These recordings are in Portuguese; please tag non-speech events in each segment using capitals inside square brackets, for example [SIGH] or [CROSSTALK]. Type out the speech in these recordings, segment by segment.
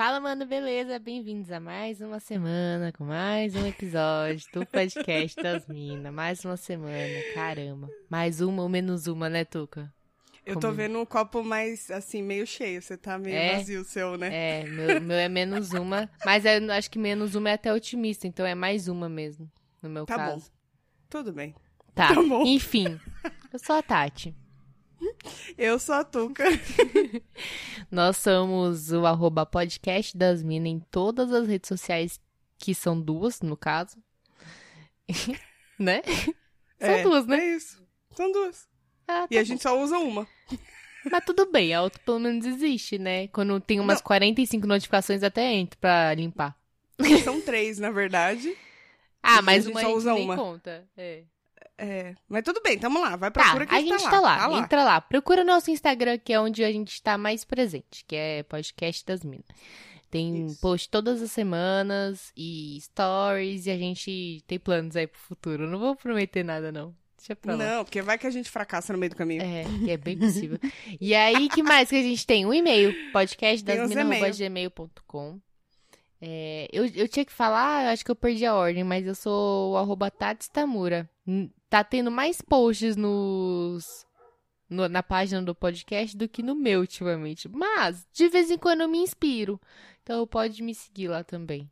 Fala, mano, beleza? Bem-vindos a mais uma semana com mais um episódio do podcast das minas. Mais uma semana, caramba. Mais uma ou menos uma, né, Tuca? Eu tô vendo um copo mais, assim, meio cheio. Você tá meio É? vazio o seu, né? É, meu, meu é menos uma, mas eu acho que menos uma é até otimista, então é mais uma mesmo, no meu Tá bom. caso. Tudo bem. Tá, Tá bom. enfim, eu sou a Tati. Eu sou a Tuca. [LAUGHS] Nós somos o arroba podcast das minas em todas as redes sociais, que são duas, no caso. [LAUGHS] né? São É, duas, né? É isso. São duas. Ah, E tá a gente só usa uma. Mas tudo bem, a outra pelo menos existe, né? Quando tem umas Não. 45 notificações, até entro pra limpar. São três, na verdade. Ah, E mas a gente uma só a gente usa nem uma. conta. É. É. Mas tudo bem, tamo lá. Vai Tá, procura que a gente tá, tá lá. lá, Tá lá. entra lá. Procura nosso Instagram, que é onde a gente tá mais presente, que é podcast das minas. Tem Isso. post todas as semanas e stories, e a gente tem planos aí pro futuro. Não vou prometer nada, não. Deixa pra lá. Não, porque vai que a gente fracassa no meio do caminho. É, que é bem possível. e aí, que mais que a gente tem? Um e-mail, podcastdasmina.gmail.com. É, eu, eu tinha que falar, eu acho que eu perdi a ordem, mas eu sou o arroba Tats Tamura. Tá tendo mais posts nos, no- na página do podcast do que no meu ultimamente. Mas, de vez em quando eu me inspiro. Então pode me seguir lá também.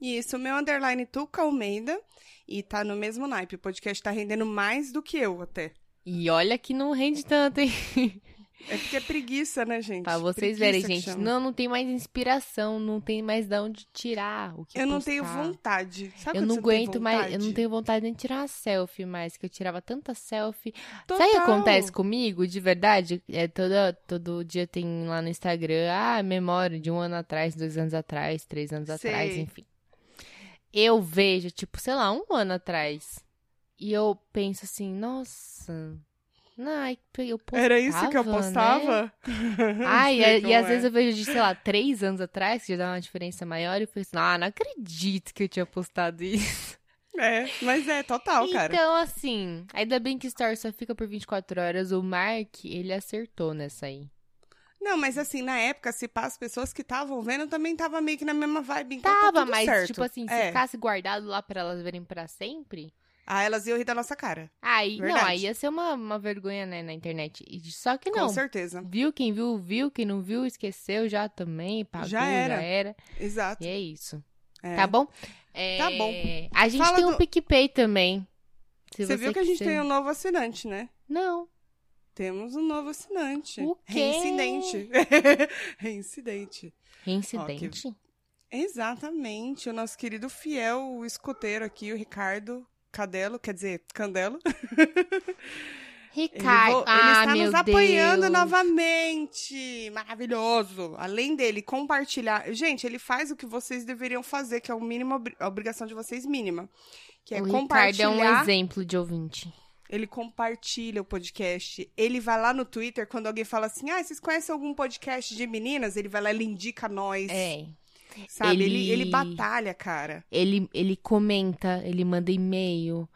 Isso, o meu underline Tuca Almeida. E tá no mesmo naipe. O podcast tá rendendo mais do que eu até. E olha que não rende tanto, hein? [LAUGHS] É porque é preguiça, né, gente? Pra vocês Preguiça verem, gente. chama. Não, não tem mais inspiração, não tem mais de onde tirar o que Eu não postar. tenho vontade. Sabe Eu não aguento mais, eu não tenho vontade nem de tirar uma selfie mais, que eu tirava tanta selfie. Total. Sabe o que acontece comigo, de verdade? É toda, todo dia tem lá no Instagram, ah, memória de um ano atrás, dois anos atrás, três anos atrás, Sei. enfim. Eu vejo, tipo, sei lá, um ano atrás. E eu penso assim, nossa. Ai, eu postava, Era isso que eu né? postava? [LAUGHS] Ai, Sei e, e às é. vezes eu vejo de, sei lá, três anos atrás, que já dá uma diferença maior, e eu penso, ah, não acredito que eu tinha postado isso. É, mas é total, cara. Então, assim, ainda bem que Story só fica por 24 horas. O Mark, ele acertou nessa aí. Não, mas assim, na época, se pá, as pessoas que estavam vendo também tava meio que na mesma vibe. Então tá Tava, tudo mas, certo. tipo assim, se É. ficasse guardado lá pra elas verem pra sempre, Ah, elas iam rir da nossa cara. aí, não, aí ia ser uma, uma vergonha, né, na internet. Só que Com não. certeza. Viu, quem viu, viu, quem não viu, esqueceu já também, pagou, Já era. já era. Exato. E é isso. É. Tá bom? É, Tá bom. A gente Fala tem um do- PicPay também. Se Você viu que a gente tem um novo assinante, né? Não. Temos um novo assinante. O quê? Reincidente. [LAUGHS] Reincidente. Reincidente? Exatamente. O nosso querido fiel escoteiro aqui, o Ricardo Cadelo, quer dizer, Candelo. [LAUGHS] Ele, Ricardo. ele ah, está meu nos apoiando Deus. novamente. Maravilhoso. Além dele compartilhar. Gente, ele faz o que vocês deveriam fazer, que é o mínimo, a obrigação de vocês mínima. Que é o Ricardo é compartilhar. um exemplo de ouvinte. Ele compartilha o podcast. Ele vai lá no Twitter, quando alguém fala assim: Ah, vocês conhecem algum podcast de meninas? Ele vai lá e ele indica nós. É. Sabe? Ele... ele- Ele, batalha, cara. Ele, ele comenta, ele manda e-mail,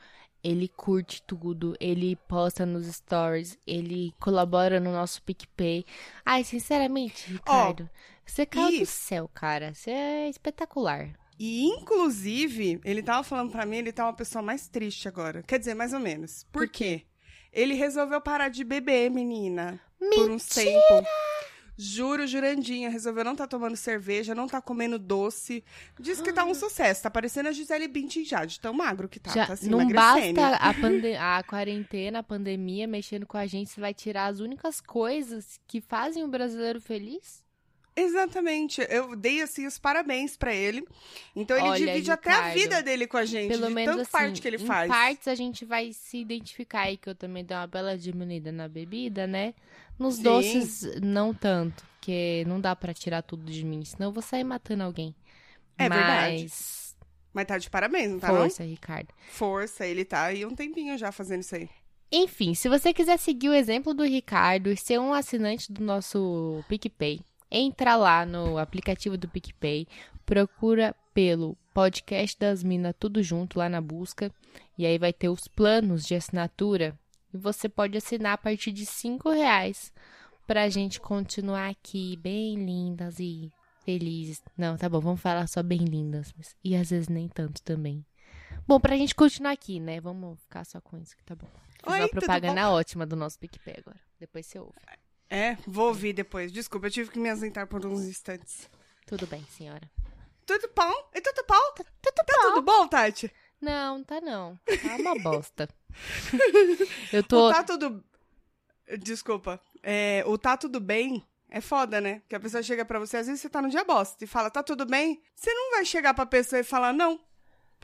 ele curte tudo, ele posta nos stories, ele colabora no nosso PicPay. Ai, sinceramente, Ricardo, você caiu e- do céu, cara. Você é espetacular. E, inclusive, ele tava falando pra mim, ele tá uma pessoa mais triste agora. Quer dizer, mais ou menos. Por, Por quê? Ele resolveu parar de beber, menina. Por um tempo. Juro, jurandinha. Resolveu não tá tomando cerveja, não tá comendo doce. Diz que tá um sucesso. Tá parecendo a Gisele Bündchen já, de tão magro que tá. Já, tá assim, não basta a, [LAUGHS] pande a quarentena, a pandemia mexendo com a gente, você vai tirar as únicas coisas que fazem o brasileiro feliz? Exatamente. Eu dei, assim, os parabéns pra ele. Então, ele Olha, divide até a Ricardo, vida dele com a gente. Pelo menos assim, parte que ele em faz. partes a gente vai se identificar aí, que eu também dei uma bela diminuída na bebida, né? Nos Sim. doces, não tanto, porque não dá pra tirar tudo de mim, senão eu vou sair matando alguém. É Mas... verdade. Mas tá de parabéns, não tá Força, Ricardo. não? Força, ele tá aí um tempinho já fazendo isso aí. Enfim, se você quiser seguir o exemplo do Ricardo e ser um assinante do nosso PicPay, entra lá no aplicativo do PicPay, procura pelo podcast das minas tudo junto lá na busca, e aí vai ter os planos de assinatura, e você pode assinar a partir de cinco reais pra gente continuar aqui bem lindas e felizes. Não, tá bom, vamos falar só bem lindas. mas- E às vezes nem tanto também. Bom, pra gente continuar aqui, né? Vamos ficar só com isso que tá bom. Fiz Oi, uma propaganda ótima do nosso PicPay agora. Depois você ouve. É, vou ouvir depois. Desculpa, eu tive que me ausentar por uns instantes. Tudo bem, senhora. Tudo bom? E tudo bom? Tá, tudo bom, Tati? Não, tá não. Tá uma [LAUGHS] bosta. [LAUGHS] Eu tô. O tá tudo... Desculpa. É, o tá tudo bem é foda, né? Que a pessoa chega pra você, às vezes você tá no dia bosta e fala, tá tudo bem? Você não vai chegar pra pessoa e falar, não.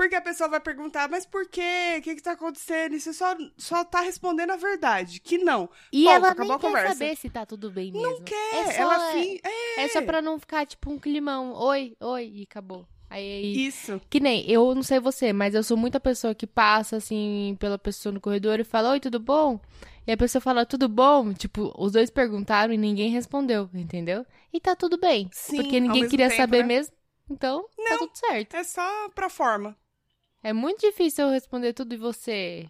Porque a pessoa vai perguntar, mas por quê? O que que tá acontecendo? E você só, só tá respondendo a verdade, que não. E ela acabou nem a quer conversa. saber se tá tudo bem mesmo. Não quer, É só, ela fin... É, é só pra não ficar, tipo, um climão. Oi, oi, e acabou. Aí, isso. Que nem, eu não sei você, mas eu sou muita pessoa que passa, assim, pela pessoa no corredor e fala, oi, tudo bom? E a pessoa fala, tudo bom? Tipo, os dois perguntaram e ninguém respondeu, entendeu? E tá tudo bem. Sim, porque ninguém queria tempo, saber né? mesmo. Então, tá Não. tudo certo. É só pra forma. É muito difícil eu responder tudo e você.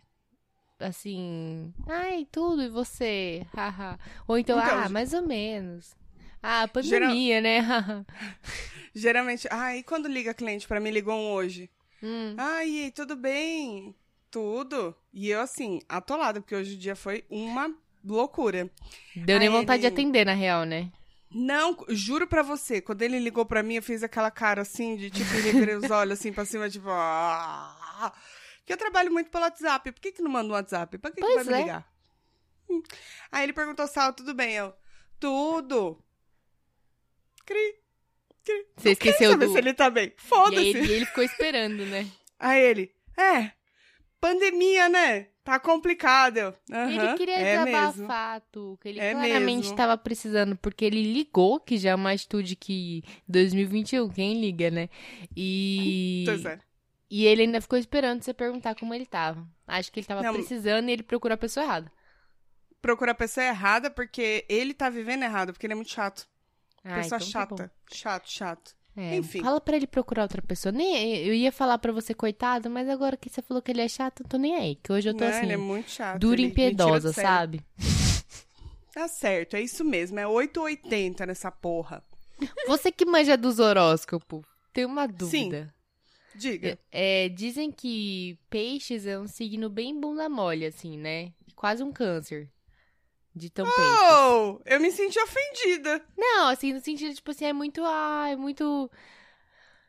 Assim. Ai, tudo e você. Haha. Ou então, Então, ah, mais ou menos. Ah, pandemia, né? Haha. [LAUGHS] [LAUGHS] Geralmente, ah, e quando liga cliente pra mim, ligou um hoje. Hum. Ai, tudo bem? Tudo. E eu, assim, atolada, porque hoje o dia foi uma loucura. Deu nem Aí vontade de ele- atender, na real, né? Não, juro pra você, quando ele ligou pra mim, eu fiz aquela cara assim, de tipo, revirei os olhos assim pra cima, tipo. "Ah". Porque eu trabalho muito pelo WhatsApp. Por que, que não manda um WhatsApp? Pra que, que Pois vai me é. ligar? Hum. Aí ele perguntou, Sal, tudo bem? Eu, tudo. Cri. Cri. Você esqueceu do. se ele tá bem? E Foda-se. aí ele, e ele ficou esperando, né? Aí ele, é, pandemia, né? Tá complicado. Eu, ele "Aham, queria é mesmo. desabafar, Tuca. Ele É claramente mesmo. estava precisando, porque ele ligou, que já é uma atitude que 2021, quem liga, né? E. [LAUGHS] Pois é. E ele ainda ficou esperando você perguntar como ele tava. Acho que ele tava Não. precisando e ele procurou a pessoa errada. Procura a pessoa errada porque ele tá vivendo errado, porque ele é muito chato. Ah, pessoa então tá chata. chato, chato. É, Enfim. Fala pra ele procurar outra pessoa. Nem, eu ia falar pra você, coitado, mas agora que você falou que ele é chato, eu tô nem aí. Que hoje eu tô Não, assim, ele é muito chato. dura e impiedosa, sabe? Tá certo, é isso mesmo. É 880 nessa porra. Você que manja dos horóscopos, tem uma dúvida. Diga. É, dizem que peixes é um signo bem bunda mole, assim, né? Quase um câncer. De tão. Oh, eu me senti ofendida. Não, assim, no sentido, tipo assim, é muito. Ah, é muito.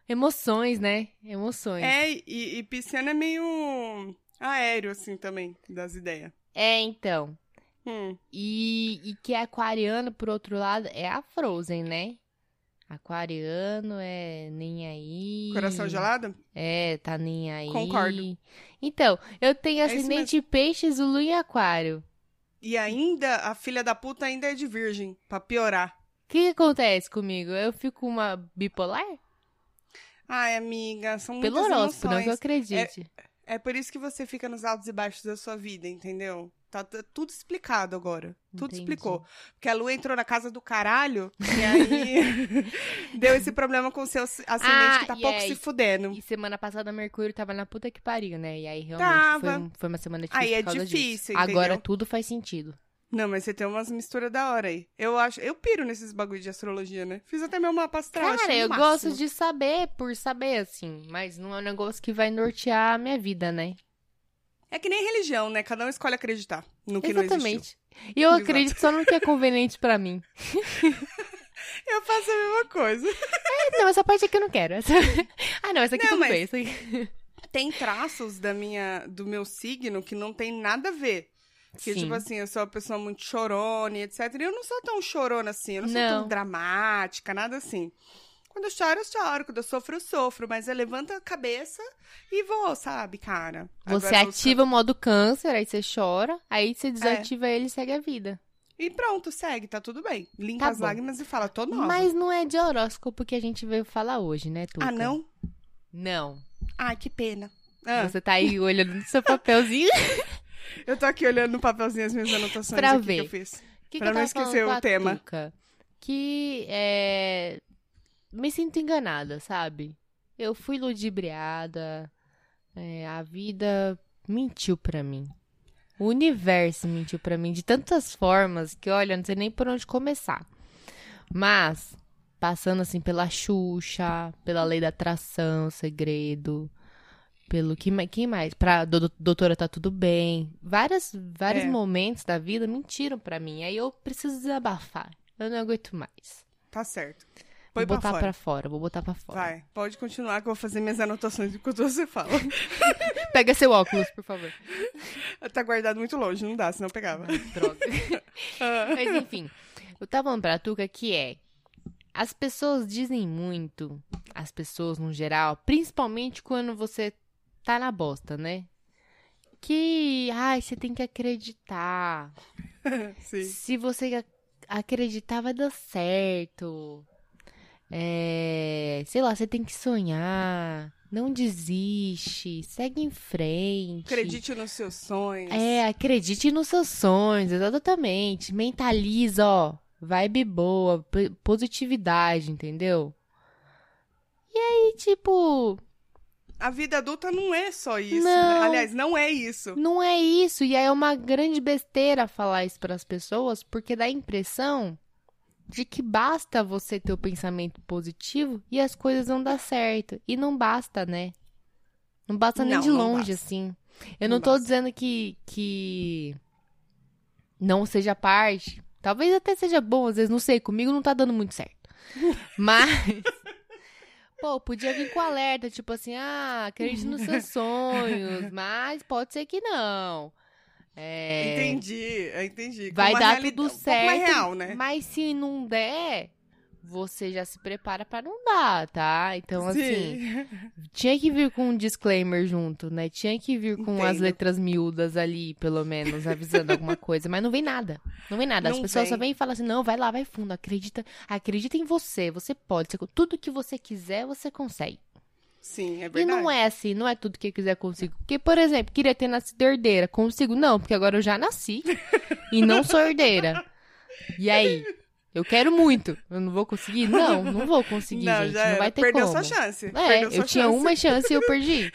Emoções, né? Emoções. É, e, e pisciano é meio aéreo, assim, também, das ideias. É, então. Hum. E, e que é aquariano, por outro lado, é a Frozen, né? Aquariano é nem aí. Coração gelado? É, tá nem aí. Concordo. Então, eu tenho É ascendente em peixes, o Lu em aquário. E ainda, a filha da puta ainda é de virgem, pra piorar. O que, que acontece comigo? Eu fico uma bipolar? Ai, amiga, são muitas Pelo horóscopo, não que eu emoções. acredite. É por isso que você fica nos altos e baixos da sua vida, entendeu? Tá, tá tudo explicado agora. Tudo Entendi. explicou. Porque a Lu entrou na casa do caralho [LAUGHS] e aí [LAUGHS] deu esse problema com o seu ascendente Ah, que tá pouco aí? se fudendo. E semana passada Mercúrio tava na puta que pariu, né? E aí realmente Tava. foi, foi uma semana difícil. Aí é difícil, Agora tudo faz sentido. Não, mas você tem umas misturas da hora aí. Eu acho, eu piro nesses bagulho de astrologia, né? Fiz até meu mapa astral, Cara, eu máximo. gosto de saber por saber, assim. Mas não é um negócio que vai nortear a minha vida, né? É que nem religião, né? Cada um escolhe acreditar no que não existiu. Exatamente. E eu Exato. acredito só no que é conveniente pra mim. [LAUGHS] Eu faço a mesma coisa. É, Não, essa parte aqui eu não quero. Essa- [LAUGHS] Ah, não, essa aqui Não, tudo bem. Aqui... Tem traços da minha, do meu signo que não tem nada a ver. Que, Sim. tipo assim, eu sou uma pessoa muito chorona e etc. E eu não sou tão chorona assim, eu não, sou Não. tão dramática, nada assim. Quando eu choro, eu choro. Quando eu sofro, eu sofro. Mas eu levanto a cabeça e vou, sabe, cara? Você Agora, ativa o modo câncer, aí você chora, aí É. você desativa ele e segue a vida. E pronto, segue, tá tudo bem. Limpa Tá as bom. lágrimas e fala, tô nova. Mas não é de horóscopo que a gente veio falar hoje, né, Tuca? Ah, não? Não. Ai, que pena. Ah, Você tá aí olhando no seu papelzinho. [LAUGHS] eu tô aqui olhando no papelzinho as minhas anotações Pra ver. que eu fiz. que Pra que não esquecer o tema. Tuca? Que é. Me sinto enganada, sabe? Eu fui ludibriada. é, a vida mentiu pra mim. O universo mentiu pra mim de tantas formas que, olha, não sei nem por onde começar. Mas passando assim pela Xuxa, pela lei da atração, segredo, pelo que quem mais? Pra do, doutora tá tudo bem. Várias, vários É. momentos da vida mentiram pra mim. Aí eu preciso desabafar. Eu não aguento mais. Tá certo. Vou Põe pra botar fora. pra fora, vou botar pra fora. Vai, pode continuar que eu vou fazer minhas anotações enquanto você fala. [LAUGHS] Pega seu óculos, por favor. [LAUGHS] tá guardado muito longe, não dá, senão eu pegava. [LAUGHS] Droga. Mas enfim, eu tava falando pra Tuca que é. As pessoas dizem muito, as pessoas no geral, principalmente quando você tá na bosta, né? Que, ai, você tem que acreditar. Se você ac- acreditar, vai dar certo. É, sei lá, você tem que sonhar. Não desiste. Segue em frente. Acredite nos seus sonhos. É, acredite nos seus sonhos, exatamente. Mentaliza, ó. Vibe boa, positividade, entendeu? E aí, tipo, A vida adulta não é só isso. Não. né? Aliás, não é isso. não é isso. E aí é uma grande besteira falar isso pras pessoas, porque dá a impressão de que basta você ter o pensamento positivo e as coisas vão dar certo. E não basta, né? Não basta nem Não, de longe, assim. Eu Não não, tô basta. dizendo que, que não seja parte. Talvez até seja bom, às vezes, não sei. Comigo não tá dando muito certo. [LAUGHS] Mas. Pô, podia vir com alerta, tipo assim, ah, acredite nos seus sonhos, mas pode ser que não. É, Entendi, entendi. Vai dar tudo um certo. mais real, né? Mas se não der, você já se prepara pra não dar, tá? Então, assim, Sim. [LAUGHS] tinha que vir com um disclaimer junto, né? Tinha que vir com as Entendo. letras miúdas ali, pelo menos, avisando alguma [LAUGHS] coisa. Mas não vem nada. Não vem nada. As Não pessoas só vem. vêm e falam assim: não, vai lá, vai fundo. Acredita, acredita em você. Você pode. Tudo que você quiser, você consegue. Sim, é E verdade. não é assim, não é tudo que eu quiser consigo. Porque, por exemplo, queria ter nascido herdeira. Consigo não, porque agora eu já nasci e não sou herdeira. E aí? Eu quero muito. Eu não vou conseguir? Não, não vou conseguir, não, gente. não vai ter Perdeu como. sua chance. É, Perdeu eu tinha uma chance e eu perdi.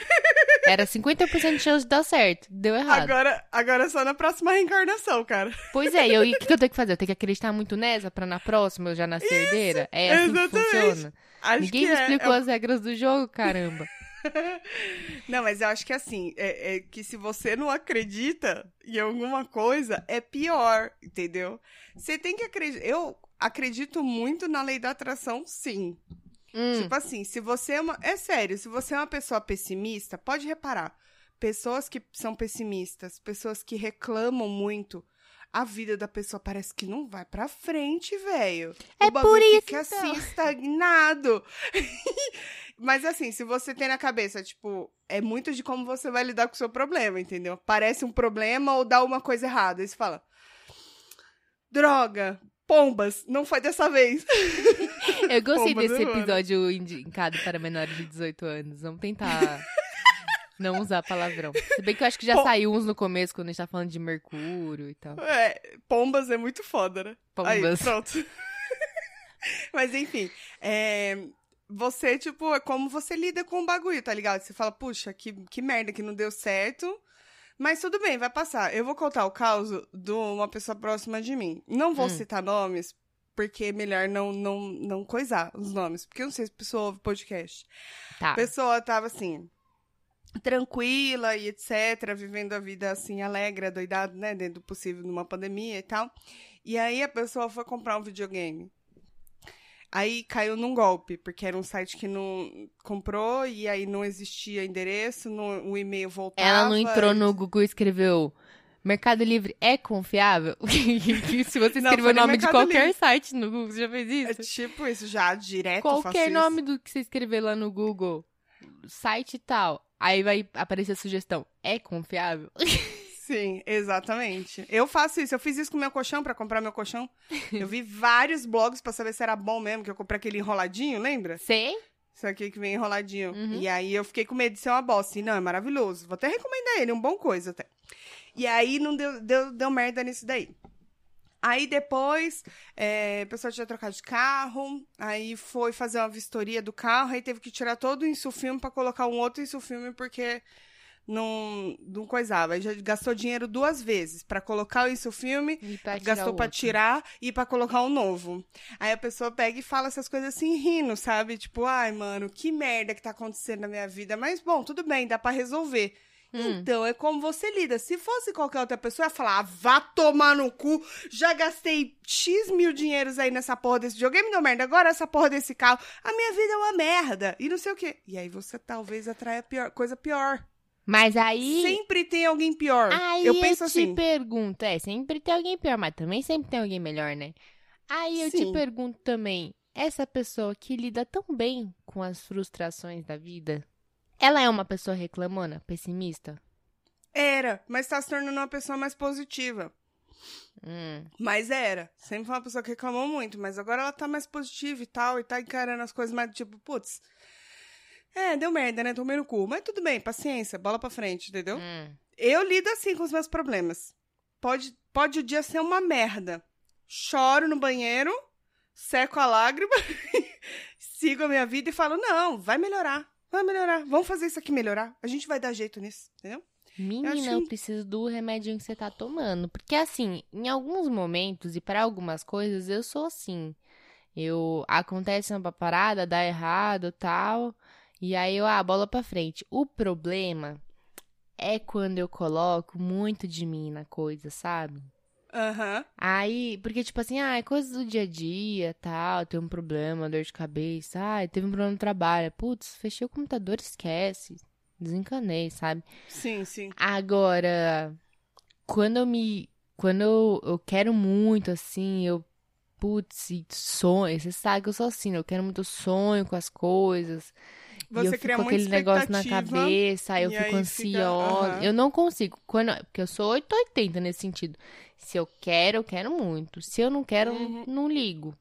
Era 50% de chance de dar certo. Deu errado. Agora, agora é só na próxima reencarnação, cara. Pois é, e e o que, que eu tenho que fazer? Eu tenho que acreditar muito nessa pra na próxima eu já nascer herdeira? É assim que exatamente. funciona. Acho Ninguém me é. explicou É- as regras do jogo, caramba. [LAUGHS] Não, mas eu acho que assim, é, é que se você não acredita em alguma coisa, é pior, entendeu? Você tem que acreditar. Eu acredito muito na lei da atração, sim. Hum, Tipo assim, se você é uma. É sério, se você é uma pessoa pessimista, pode reparar. Pessoas que são pessimistas, pessoas que reclamam muito, a vida da pessoa parece que não vai pra frente, velho. É o por isso, fica então. assim, estagnado. [LAUGHS] Mas assim, se você tem na cabeça, tipo, é muito de como você vai lidar com o seu problema, entendeu? Parece um problema ou dá uma coisa errada. Aí você fala, droga, pombas, não foi dessa vez. [LAUGHS] eu gostei Pomba desse ano. episódio indicado para menores de 18 anos. Vamos tentar não usar palavrão. Se bem que eu acho que já Pom- saiu uns no começo, quando a gente tá falando de Mercúrio e tal. É, pombas é muito foda, né? Aí, Pombas. pronto. [LAUGHS] Mas enfim, é, você, tipo, é como você lida com o bagulho, tá ligado? Você fala, puxa, que, que merda que não deu certo. Mas tudo bem, vai passar. Eu vou contar o caso de uma pessoa próxima de mim. Não vou Hum. citar nomes, porque é melhor não, não, não coisar os nomes. Porque eu não sei se a pessoa ouve podcast. Tá. A pessoa tava assim, tranquila e etc, vivendo a vida assim, alegre, adoidada, né, dentro do possível numa pandemia e tal. E aí a pessoa foi comprar um videogame. Aí caiu num golpe, porque era um site que não comprou e aí não existia endereço, não- o e-mail voltava. Ela não entrou no Google e escreveu Mercado Livre é confiável? [LAUGHS] Se você escrever o no nome de qualquer Livre. site no Google, você já fez É isso? tipo isso, já direto Qualquer nome do que você escrever lá no Google, site tal, aí vai aparecer a sugestão. É confiável? [LAUGHS] Sim, exatamente. Eu faço isso. Eu fiz isso com meu colchão pra comprar meu colchão. [LAUGHS] Eu vi vários blogs pra saber se era bom mesmo, que eu comprei aquele enroladinho, lembra? Sei? Isso aqui que vem enroladinho. Uhum. E aí eu fiquei com medo de ser uma bosta. E não, é maravilhoso. Vou até recomendar ele, é um bom coisa até. E aí não deu, deu, deu merda nisso daí. Aí depois, é, a pessoa tinha trocado de carro, aí foi fazer uma vistoria do carro, aí teve que tirar todo o insufilme pra colocar um outro insufilme, porque não, não coisava. Aí já gastou dinheiro duas vezes pra colocar isso filme, E pra tirar gastou o pra outro. tirar e pra colocar um novo. Aí a pessoa pega e fala essas coisas assim, rindo, sabe? Tipo, ai, mano, que merda que tá acontecendo na minha vida. Mas, bom, tudo bem, dá pra resolver. Hum. Então, é como você lida. Se fosse qualquer outra pessoa, ia falar, ah, vá tomar no cu, já gastei X mil dinheiros aí nessa porra desse videogame, não merda, agora essa porra desse carro, a minha vida é uma merda, e não sei o quê. E aí você talvez atraia pior, coisa pior. Mas aí. Sempre tem alguém pior. Aí eu eu, penso te assim, pergunto, é, sempre tem alguém pior, mas também sempre tem alguém melhor, né? Aí eu te Sim. pergunto também, essa pessoa que lida tão bem com as frustrações da vida, ela é uma pessoa reclamona, pessimista? era, mas tá se tornando uma pessoa mais positiva. Hum. Mas era. Sempre foi uma pessoa que reclamou muito, mas agora ela tá mais positiva e tal, e tá encarando as coisas mais tipo, putz. É, deu merda, né? Tomei no cu. Mas tudo bem, paciência, bola pra frente, entendeu? Hum. Eu lido assim com os meus problemas. Pode, pode o dia ser uma merda. Choro no banheiro, seco a lágrima, [LAUGHS] sigo a minha vida e falo: não, vai melhorar. Vai melhorar. Vamos fazer isso aqui melhorar. A gente vai dar jeito nisso, entendeu? Menina, eu que- preciso do remédio que você tá tomando. Porque, assim, em alguns momentos e para algumas coisas, eu sou assim. Eu. Acontece uma parada, dá errado tal. E aí eu, ah, bola pra frente. O problema é quando eu coloco muito de mim na coisa, sabe? Aham. Aí, porque, tipo assim, ah, é coisa do dia a dia, tal, tem um problema, dor de cabeça, ah, teve um problema no trabalho. Putz, fechei o computador, esquece. Desencanei, sabe? Sim, sim. Agora, quando eu me. Quando eu, eu quero muito, assim, eu. Putz, e sonho. Você sabe que eu sou assim, né? eu quero muito sonho com as coisas. e Você eu fico cria com aquele negócio na cabeça, aí eu e fico aí fica- ansiosa. aham. Eu não consigo. Quando, porque eu sou 880 nesse sentido. Se eu quero, eu quero muito. Se eu não quero, Uhum. não ligo.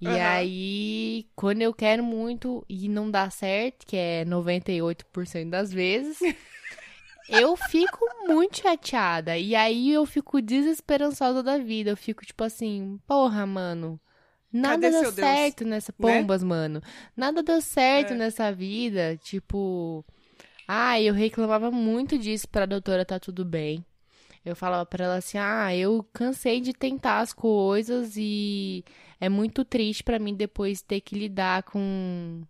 E Aham. aí, quando eu quero muito e não dá certo, que é 98% das vezes, [LAUGHS] eu fico muito chateada. E aí eu fico desesperançosa da vida. Eu fico tipo assim, porra, mano. Nada Cadê deu seu Deus? certo nessa Né? pombas, mano. Nada deu certo É. nessa vida. Tipo, ah, eu reclamava muito disso pra doutora tá tudo bem. Eu falava pra ela assim: "Ah, eu cansei de tentar as coisas e é muito triste pra mim depois ter que lidar com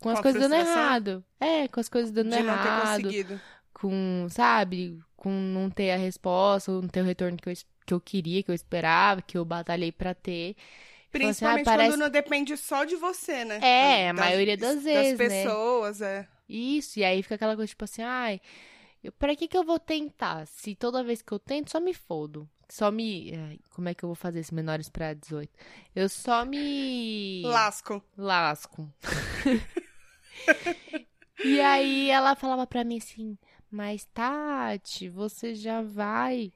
com as Com a coisas dando errado. É, com as coisas dando De não ter errado conseguido. com, sabe, com não ter a resposta, não ter o retorno que eu, que eu queria, que eu esperava, que eu batalhei pra ter. Falou assim, ah, Principalmente parece- quando não depende só de você, né? É, a maioria das vezes, Das né? pessoas, é. Isso, e aí fica aquela coisa tipo assim, ai, eu, pra que que eu vou tentar? Se toda vez que eu tento, só me fodo. Só me. ai, como é que eu vou fazer esses menores pra 18? Eu só me. Lasco. lasco. [LAUGHS] e aí ela falava pra mim assim, mas Tati, você já vai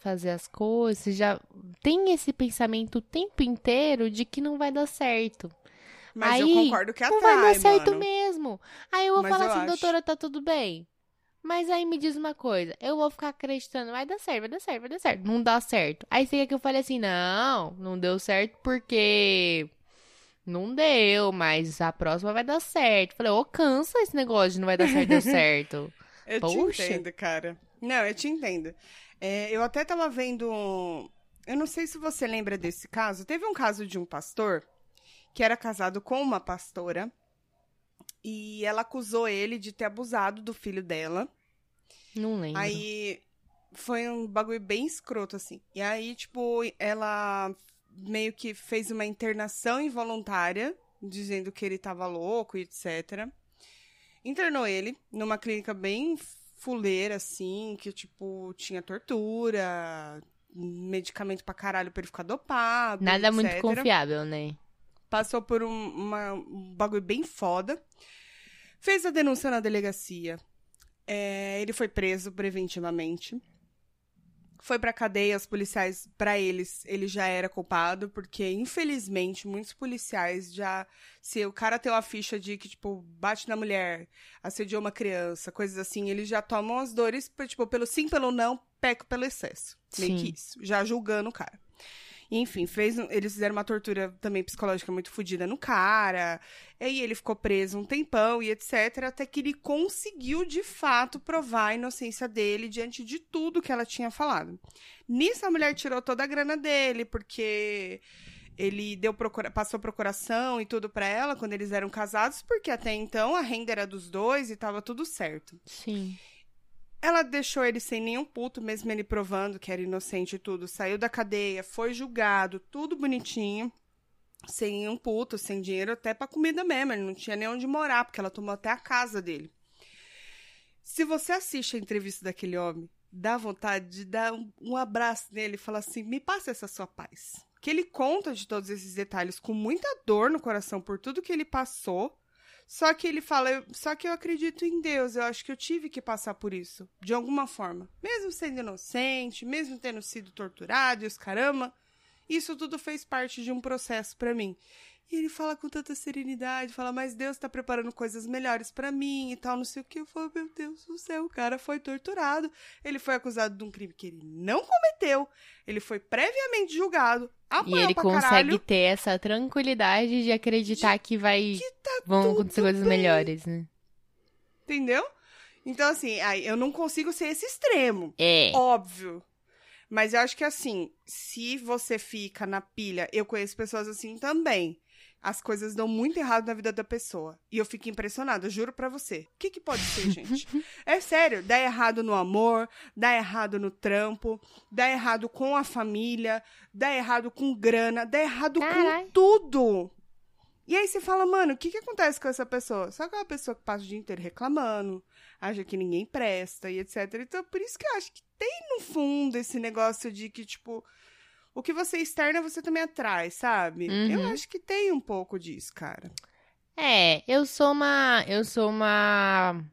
fazer as coisas, você já tem esse pensamento o tempo inteiro de que não vai dar certo. Mas eu Aí, concordo que Não atrai, vai dar certo mano. mesmo. Aí eu vou Mas falar eu assim, acho. doutora, tá tudo bem. Mas aí me diz uma coisa, eu vou ficar acreditando, vai dar certo, vai dar certo, vai dar certo. Não dá certo. Aí quer que eu fale assim, não, não deu certo porque não deu, mas a próxima vai dar certo. Falei, ô, cansa esse negócio de não vai dar certo, deu [LAUGHS] certo. Eu Poxa. te entendo, cara. Não, eu te entendo. É, eu até tava vendo. Eu não sei se você lembra desse caso. Teve um caso de um pastor que era casado com uma pastora e ela acusou ele de ter abusado do filho dela. Não lembro. Aí foi um bagulho bem escroto, assim. E aí, tipo, ela meio que fez uma internação involuntária, dizendo que ele tava louco e etc. Internou ele numa clínica bem fuleira, assim, que, tipo, tinha tortura, medicamento pra caralho pra ele ficar dopado. Nada muito etc. confiável, né? Passou por um, uma- um bagulho bem foda. Fez a denúncia na delegacia. É, ele foi preso preventivamente. Foi pra cadeia, os policiais, pra eles, ele já era culpado, porque infelizmente muitos policiais já. Se o cara tem uma ficha de que, tipo, bate na mulher, assediou uma criança, coisas assim, eles já tomam as dores, tipo, pelo sim, pelo não, peco pelo excesso. Meio que isso. Já julgando o cara. Enfim, fez, eles fizeram uma tortura também psicológica muito fodida no cara. E aí ele ficou preso um tempão e etc. Até que ele conseguiu, de fato, provar a inocência dele diante de tudo que ela tinha falado. Nisso, a mulher tirou toda a grana dele, porque ele deu procura, passou procuração e tudo pra ela quando eles eram casados, porque até então a renda era dos dois e tava tudo certo. Sim. Ela deixou ele sem nenhum puto, mesmo ele provando que era inocente e tudo. Saiu da cadeia, foi julgado, tudo bonitinho. Sem nenhum puto, sem dinheiro até pra comida mesmo. Ele não tinha nem onde morar, porque ela tomou até a casa dele. Se você assiste a entrevista daquele homem, dá vontade de dar um, um abraço nele e falar assim: me passa essa sua paz. Que ele conta de todos esses detalhes com muita dor no coração por tudo que ele passou. Só que ele fala, só que eu acredito em Deus, eu acho que eu tive que passar por isso, de alguma forma. Mesmo sendo inocente, mesmo tendo sido torturado e os caramba, isso tudo fez parte de um processo pra mim. E ele fala com tanta serenidade, fala, mas Deus tá preparando coisas melhores pra mim e tal, não sei o que. Eu falo, meu Deus do céu, o cara foi torturado. Ele foi acusado de um crime que ele não cometeu. Ele foi previamente julgado. E ele consegue caralho, ter essa tranquilidade de acreditar que vai tá vão acontecer coisas bem. melhores, né? Entendeu? Então, assim, eu não consigo ser esse extremo. É. Óbvio. Mas eu acho que assim, se você fica na pilha, eu conheço pessoas assim também. As coisas dão muito errado na vida da pessoa. E eu fico impressionada, juro pra você. O que, que pode ser, gente? [LAUGHS] é sério, dá errado no amor, dá errado no trampo, dá errado com a família, dá errado com grana, dá errado Carai. com tudo. E aí você fala, mano, o que, que acontece com essa pessoa? Só aquela pessoa que passa o dia inteiro reclamando, acha que ninguém presta e etc. Então, por isso que eu acho que tem no fundo esse negócio de que, tipo, o que você externa, você também atrai, sabe? Uhum. Eu acho que tem um pouco disso, cara. É, eu sou uma. Eu sou uma.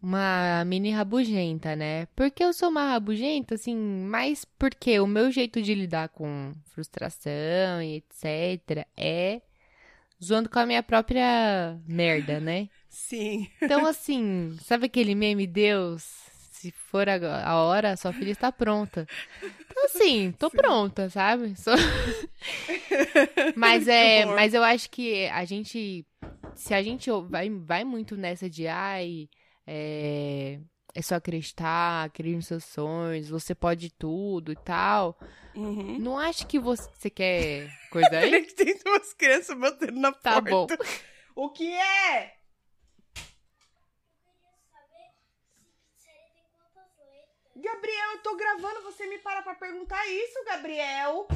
Uma mini rabugenta, né? Porque eu sou uma rabugenta, assim, mais porque o meu jeito de lidar com frustração e etc. é zoando com a minha própria merda, né? [LAUGHS] Sim. Então, assim, sabe aquele meme Deus? Se for a, a hora, sua filha está pronta. Então, assim, tô [LAUGHS] pronta, sabe? Sou- [LAUGHS] mas é, mas eu acho que a gente, se a gente vai, vai muito nessa de ai, é, é só acreditar, acreditar nos seus sonhos, você pode tudo e tal. Uhum. Não acho que você, você quer coisa [LAUGHS] aí? Tem duas crianças batendo na Tá porta. bom. O que é? Gabriel, eu tô gravando, você me para pra perguntar isso, Gabriel?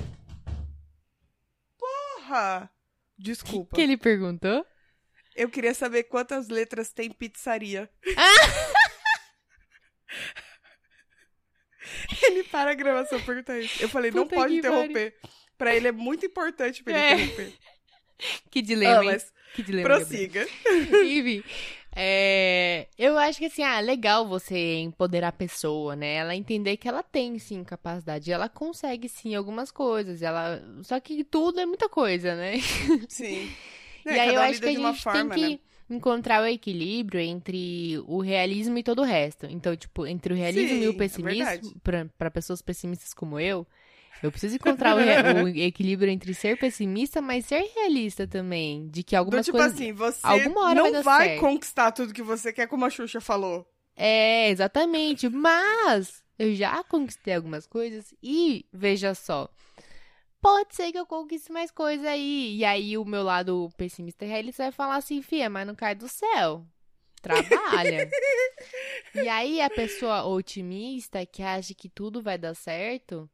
Porra! O Desculpa. que ele perguntou? Eu queria saber quantas letras tem pizzaria. [LAUGHS] ele para a gravação pra perguntar isso. Eu falei, não Puta pode que interromper. Pra ele é muito importante pra ele É. interromper. Que dilema, Ah, hein? mas Que dilema. Gabriel. prossiga. Enfim, é, eu acho que assim, ah, é legal você empoderar a pessoa, né? Ela entender que ela tem sim capacidade, ela consegue sim algumas coisas, ela só que tudo é muita coisa, né? [LAUGHS] Sim. e É, aí cada eu acho que a gente forma, tem né? que encontrar o equilíbrio entre o realismo e todo o resto. Então, tipo, entre o realismo e Sim, o é pessimismo, pra para pessoas pessimistas como eu, eu preciso encontrar o, o equilíbrio entre ser pessimista, mas ser realista também, de que Do algumas tipo coisas assim, você alguma hora vai não vai certo. conquistar tudo que você quer, como a Xuxa falou. É, exatamente. Mas eu já conquistei algumas coisas e veja só. Pode ser que eu conquiste mais coisa aí. E aí o meu lado pessimista e realista vai falar assim, fia, mas não cai do céu. Trabalha. [LAUGHS] e aí a pessoa otimista que acha que tudo vai dar certo,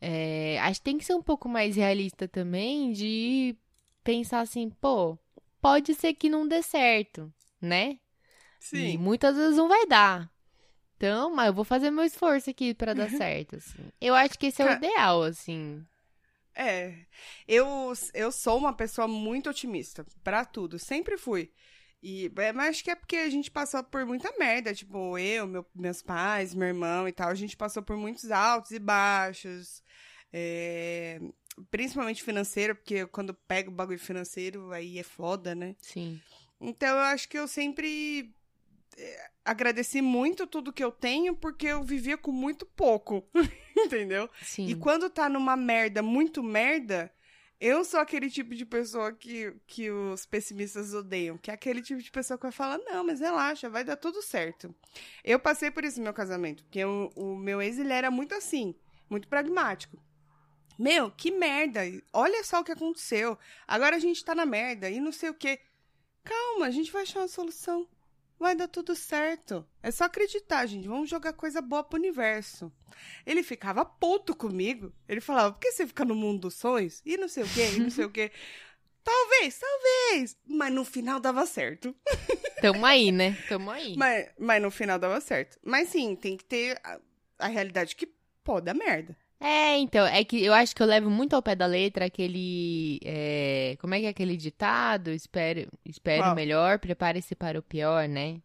é, acho que tem que ser um pouco mais realista também de pensar assim, pô, pode ser que não dê certo, né? E Sim. muitas vezes não vai dar. Então, mas eu vou fazer meu esforço aqui pra dar [LAUGHS] certo, assim. Eu acho que esse é o ideal, assim. É. Eu, eu sou uma pessoa muito otimista pra tudo. Sempre fui. E, é, mas acho que é porque a gente passou por muita merda. Tipo, eu, meu- meus pais, meu irmão e tal. A gente passou por muitos altos e baixos. é, principalmente financeiro, porque quando pega o bagulho financeiro, aí é foda, né? Sim. Então eu acho que eu sempre é, agradeci muito tudo que eu tenho, porque eu vivia com muito pouco. [LAUGHS] Entendeu? Sim. E quando tá numa merda, muito merda, eu sou aquele tipo de pessoa que, que os pessimistas odeiam. Que é aquele tipo de pessoa que vai falar, não, mas relaxa, vai dar tudo certo. Eu passei por isso no meu casamento. Porque o, o meu ex, ele era muito assim, muito pragmático. Meu, que merda. Olha só o que aconteceu. Agora a gente tá na merda e não sei o quê. Calma, a gente vai achar uma solução. Vai dar tudo certo. É só acreditar, gente. Vamos jogar coisa boa pro universo. Ele ficava puto comigo. Ele falava, por que você fica no mundo dos sonhos? E não sei o quê, e não sei o quê. [LAUGHS] Talvez, talvez. Mas no final dava certo. [LAUGHS] Tamo aí, né? Tamo aí. Mas, mas no final dava certo. Mas sim, tem que ter a, a realidade que pode dar merda. É, então, é que eu acho que eu levo muito ao pé da letra aquele. é, como é que é aquele ditado? Espere, espere o Qual? melhor, prepare-se para o pior, né?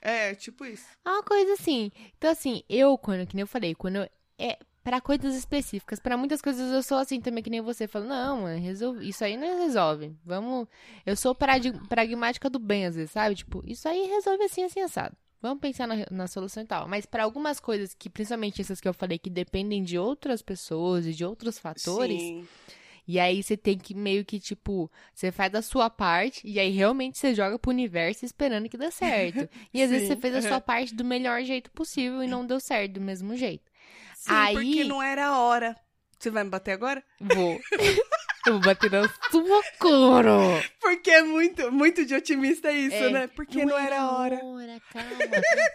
É, tipo isso. É uma coisa assim. Então, assim, eu, quando, que nem eu falei, quando eu. É, pra coisas específicas. Pra muitas coisas eu sou assim também, que nem você. Falo, não, mano, resolve, isso aí não resolve. Vamos. Eu sou pragmática do bem, às vezes, sabe? Tipo, isso aí resolve assim, assim, assado. Vamos pensar na, na solução e tal. Mas pra algumas coisas que, principalmente essas que eu falei, que dependem de outras pessoas e de outros fatores. Sim. E aí você tem que meio que, tipo, você faz a sua parte e aí realmente você joga pro universo esperando que dê certo. [LAUGHS] E às vezes Sim, você fez a sua parte do melhor jeito possível e não deu certo do mesmo jeito. Sim, Aí- porque não era a hora. Você vai me bater agora? Vou. [LAUGHS] Eu vou bater na sua coro. Porque é muito, muito de otimista isso, É, né? Porque não, era a hora. calma.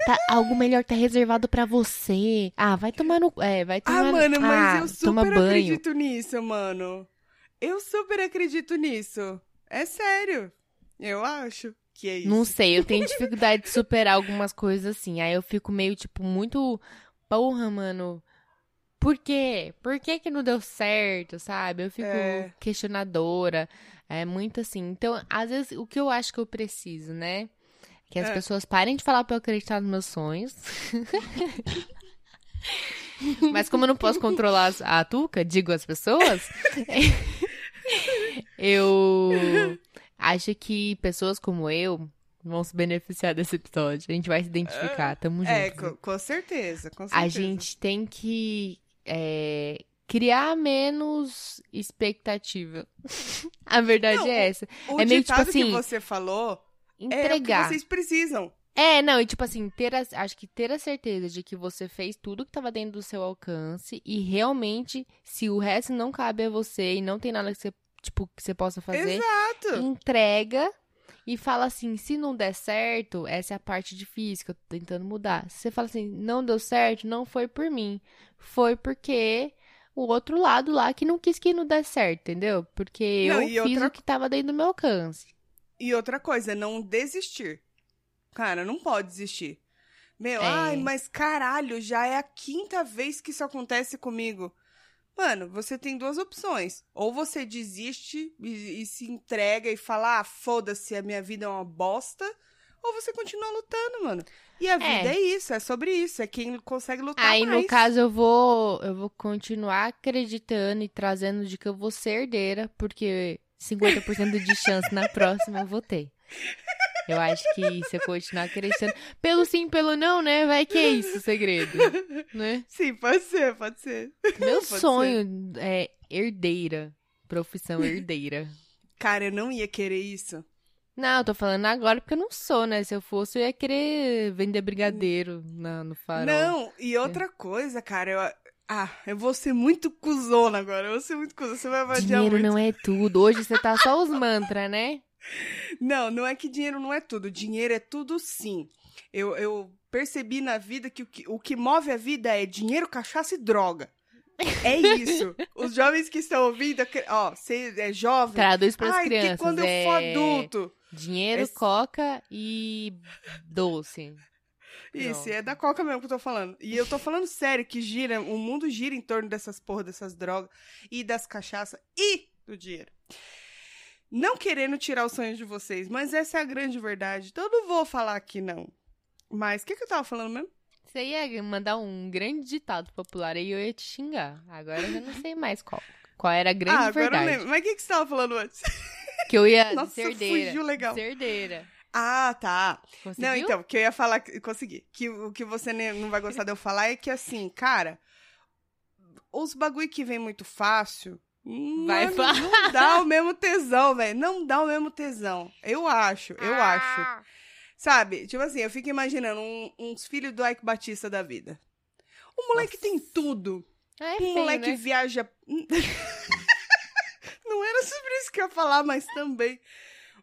Tá, algo melhor tá reservado pra você. Ah, vai tomar no. É, vai tomar Ah, no- mano, mas ah, eu super acredito nisso, mano. Eu super acredito nisso. É sério. Eu acho que é isso. Não sei, eu tenho dificuldade de superar algumas coisas assim. Aí eu fico meio, tipo, muito. Porra, mano. Por quê? Por que que não deu certo, sabe? Eu fico É. questionadora. É muito assim. Então, às vezes, o que eu acho que eu preciso, né? Que as É. pessoas parem de falar pra eu acreditar nos meus sonhos. [LAUGHS] Mas como eu não posso controlar a Tuca, digo as pessoas, [LAUGHS] eu acho que pessoas como eu vão se beneficiar desse episódio. A gente vai se identificar, tamo junto. É, com, com certeza, com certeza. A gente tem que é, criar menos expectativa. [LAUGHS] a verdade Não, é essa. O é meio tipo assim, que você falou é o que Entregar. vocês precisam. É, não, e tipo assim, ter a- acho que ter a certeza de que você fez tudo que tava dentro do seu alcance e realmente, se o resto não cabe a você e não tem nada que você, tipo, que você possa fazer, Exato. entrega e fala assim, se não der certo, essa é a parte difícil que eu tô tentando mudar. Se você fala assim, não deu certo, não foi por mim, foi porque o outro lado lá que não quis que não desse certo, entendeu? Porque Não, eu fiz outra- o que tava dentro do meu alcance. E outra coisa, não desistir. Cara, não pode desistir. Meu, É. ai, mas caralho, já é a quinta vez que isso acontece comigo. Mano, você tem duas opções. Ou você desiste e, e se entrega e fala, ah, foda-se, a minha vida é uma bosta. Ou você continua lutando, mano. E a vida é, isso, é sobre isso. É quem consegue lutar Aí, mais. no caso, eu vou, eu vou continuar acreditando e trazendo de que eu vou ser herdeira, porque 50% de chance na próxima eu vou ter. [LAUGHS] Eu acho que se eu continuar acreditando. Pelo sim, pelo não, né? Vai que é isso o segredo. Né? Sim, pode ser, pode ser. Meu Pode sonho é herdeira. Profissão herdeira. Cara, eu não ia querer isso. Não, eu tô falando agora porque eu não sou, né? Se eu fosse, eu ia querer vender brigadeiro na, no farol. Não, e outra coisa, cara, eu. Ah, eu vou ser muito cuzona agora. Eu vou ser muito cuzona. Você vai vadiar Dinheiro muito. não é tudo. Hoje você tá só os mantras, né? Não, não é que dinheiro não é tudo. Dinheiro é tudo sim. Eu, eu percebi na vida que o, que o que move a vida é dinheiro, cachaça e droga. É isso. [LAUGHS] Os jovens que estão ouvindo, ó, você é jovem. Traduz pras Ai, crianças. que quando eu é for adulto. Dinheiro, Esse- coca e doce. Isso, Pronto. é da coca mesmo que eu tô falando. E eu tô falando sério, que gira, o mundo gira em torno dessas porra, dessas drogas e das cachaças e do dinheiro. Não querendo tirar os sonhos de vocês, mas essa é a grande verdade. Então eu não vou falar aqui, não. Mas o que, que eu tava falando mesmo? Você ia mandar um grande ditado popular aí eu ia te xingar. Agora eu já não sei mais qual. Qual era a grande ah, agora eu verdade. lembro. Mas o que, que você tava falando antes? Que eu ia [LAUGHS] Nossa, ser herdeira. fugiu legal. Ser herdeira. Ah, tá. Conseguiu? Não, então, o que eu ia falar, consegui. Que o que você não vai gostar de eu falar é que, assim, cara, os bagulho que vem muito fácil. Vai mano, fa- não dá o [LAUGHS] mesmo tesão, velho. Não dá o mesmo tesão. Eu acho, eu Ah. acho. Sabe? Tipo assim, eu fico imaginando um- uns filhos do Ike Batista da vida. O moleque Nossa. tem tudo. É Um feio, moleque né? viaja. [LAUGHS] Não era sobre isso que eu ia falar, mas também.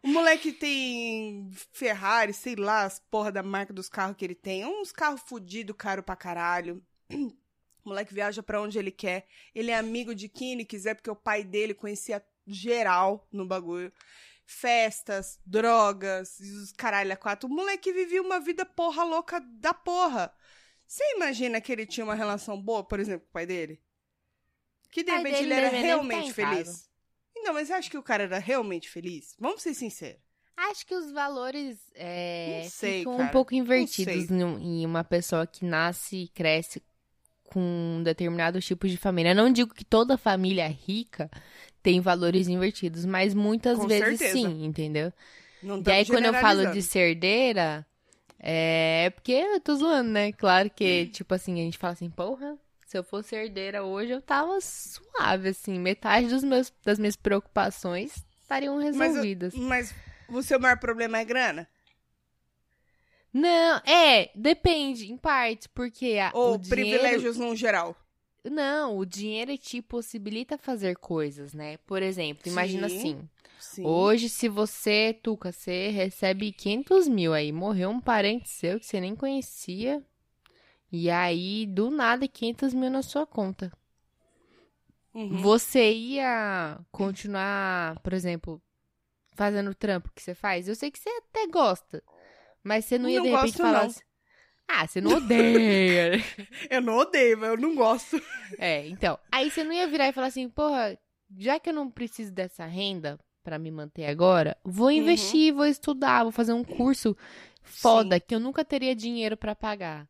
O moleque tem Ferrari, sei lá, as porra da marca dos carros que ele tem. Uns carros fudidos, caro pra caralho. O moleque viaja pra onde ele quer. Ele é amigo de quem ele quiser, porque o pai dele conhecia geral no bagulho. Festas, drogas, os caralho a quatro. O moleque vivia uma vida porra louca da porra. Você imagina que ele tinha uma relação boa, por exemplo, com o pai dele? Que de repente ele era realmente tá casa. feliz? Não, mas você acha que o cara era realmente feliz? Vamos ser sinceros. Acho que os valores é, sei, ficam cara. um pouco invertidos em uma pessoa que nasce e cresce com determinados tipos de família. Eu não digo que toda família rica tem valores invertidos, mas muitas Com vezes certeza. sim, entendeu? Não E aí, quando eu falo de ser herdeira, é porque eu tô zoando, né? Claro que, tipo assim, a gente fala assim, porra, se eu fosse herdeira hoje, eu tava suave, assim. Metade dos meus, das minhas preocupações estariam Mas resolvidas. Mas o seu maior problema é grana? Não, é, depende, em parte, porque a, Ou o dinheiro... privilégios no geral? Não, o dinheiro te possibilita fazer coisas, né? Por exemplo, imagina Sim. assim, Sim. Hoje, se você, Tuca, você recebe 500 mil aí, morreu um parente seu que você nem conhecia, e aí, do nada, 500 mil na sua conta. Uhum. Você ia continuar, por exemplo, fazendo o trampo que você faz? Eu sei que você até gosta, mas você não ia, Não de repente, gosto, falar não. assim... Ah, você não odeia. [LAUGHS] Eu não odeio, mas eu não gosto. É, então. Aí você não ia virar e falar assim, porra, já que eu não preciso dessa renda pra me manter agora, vou investir, vou estudar, vou fazer um curso foda que eu nunca teria dinheiro pra pagar.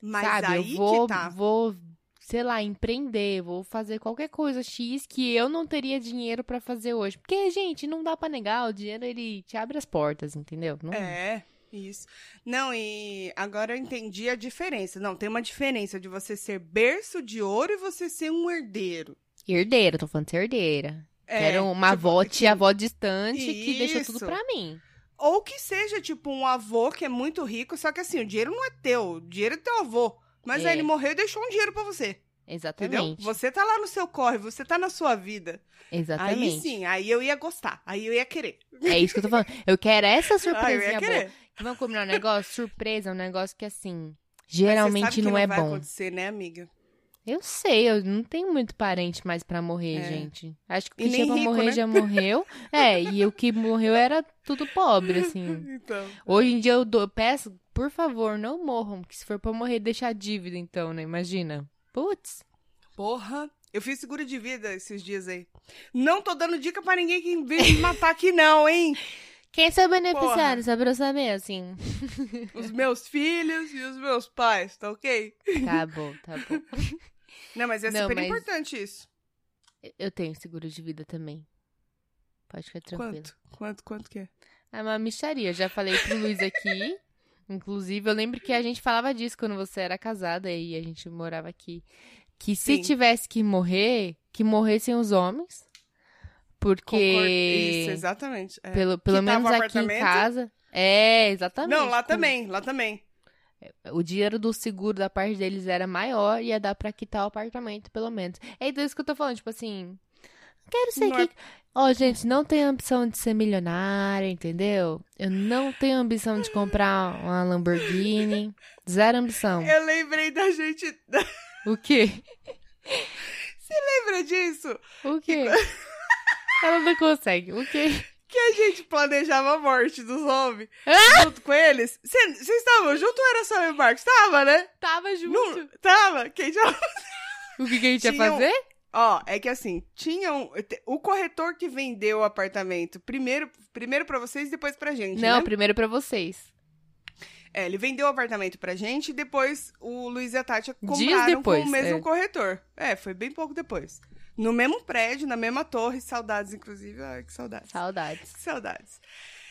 Mas sabe? aí eu vou, que tá. vou, sei lá, empreender, vou fazer qualquer coisa X que eu não teria dinheiro pra fazer hoje. Porque, gente, não dá pra negar, o dinheiro ele te abre as portas, entendeu? Não... É, isso. Não, e agora eu entendi a diferença. Não, tem uma diferença de você ser berço de ouro e você ser um herdeiro. Herdeira, tô falando de ser herdeira. É, Quero uma tipo, avó, que- tia avó distante que deixa tudo Isso. pra mim. Ou que seja, tipo, um avô que é muito rico, só que assim, o dinheiro não é teu, o dinheiro é teu avô. Mas É. aí ele morreu e deixou um dinheiro pra você. Entendeu? Exatamente. Você tá lá no seu corre, você tá na sua vida. Exatamente. Aí sim, aí eu ia gostar, aí eu ia querer. É isso que eu tô falando. Eu quero essa [LAUGHS] surpresinha ia boa. Vamos combinar um negócio? Surpresa é um negócio que, assim, geralmente sabe que não, é vai bom. acontecer, né, amiga? Eu sei, eu não tenho muito parente mais pra morrer, É. gente. Acho que o que tinha pra rico, morrer né? já morreu. É, e o que morreu era tudo pobre, assim. [LAUGHS] Então. Hoje em dia eu, dou- eu peço, por favor, não morram. Que se for pra morrer, deixa a dívida, então, né? Imagina. Putz. Porra, eu fiz seguro de vida esses dias aí. Não tô dando dica pra ninguém que vem me matar aqui, não, hein? Quem é seu beneficiário? Só pra eu saber, assim. [LAUGHS] Os meus filhos e os meus pais, tá ok? Tá bom, tá bom. [LAUGHS] Não, mas é Não, super mas- importante isso. Eu tenho seguro de vida também. Pode ficar tranquilo. Quanto? Quanto, quanto que é? É uma micharia. Eu já falei pro Luiz aqui. [LAUGHS] Inclusive, eu lembro que a gente falava disso quando você era casada e a gente morava aqui. Que se Sim. tivesse que morrer, que morressem os homens. Concordo. Porque. Isso, exatamente. é. Pelo, pelo menos aqui em casa. É, exatamente. Não, lá Com- também, lá também. O dinheiro do seguro da parte deles era maior e ia dar pra quitar o apartamento, pelo menos. É então isso que eu tô falando, tipo assim. Quero ser Não é- que. Ó, gente, não tenho ambição de ser milionária, entendeu? Eu não tenho ambição de comprar uma Lamborghini. Zero ambição. Eu lembrei da gente. O quê? [LAUGHS] Lembra disso? O quê? Ela não consegue. O quê? Que a gente planejava a morte dos homens Ah! junto com eles. Vocês estavam junto ou era só eu e o Marcos? Tava, né? Tava junto. Não, tava. Quem já... O que, que a gente ia Tinha um- fazer? Ó, é que assim, tinha um, o corretor que vendeu o apartamento primeiro, primeiro para vocês e depois pra gente, Não, né? primeiro pra vocês. É, ele vendeu o apartamento pra gente e depois o Luiz e a Tati compraram depois, com o mesmo é. corretor. É, foi bem pouco depois. No mesmo prédio, na mesma torre, saudades, inclusive. Ai, que saudades. Saudades. Que saudades.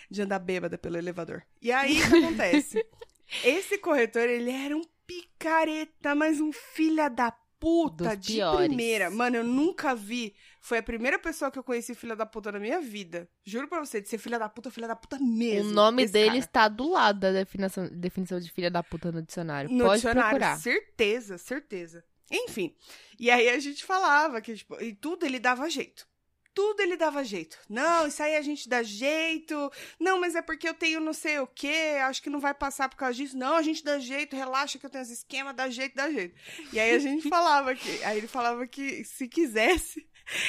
De andar bêbada pelo elevador. E aí, o que acontece? [LAUGHS] Esse corretor, ele era um picareta, mas um filha da puta Dos de piores. primeira. Mano, eu nunca vi. Foi a primeira pessoa que eu conheci filha da puta na minha vida. Juro pra você, de ser filha da puta, filha da puta mesmo. o nome dele cara. está do lado da definição, definição de filha da puta no dicionário. No Pode dicionário, procurar. certeza, certeza. Enfim. E aí a gente falava que, tipo, e tudo ele dava jeito. Tudo ele dava jeito. Não, isso aí a gente dá jeito. Não, mas é porque eu tenho não sei o quê. Acho que não vai passar por causa disso. Não, a gente dá jeito, relaxa que eu tenho esse esquema, dá jeito, dá jeito. E aí a gente [LAUGHS] falava que. Aí ele falava que se quisesse,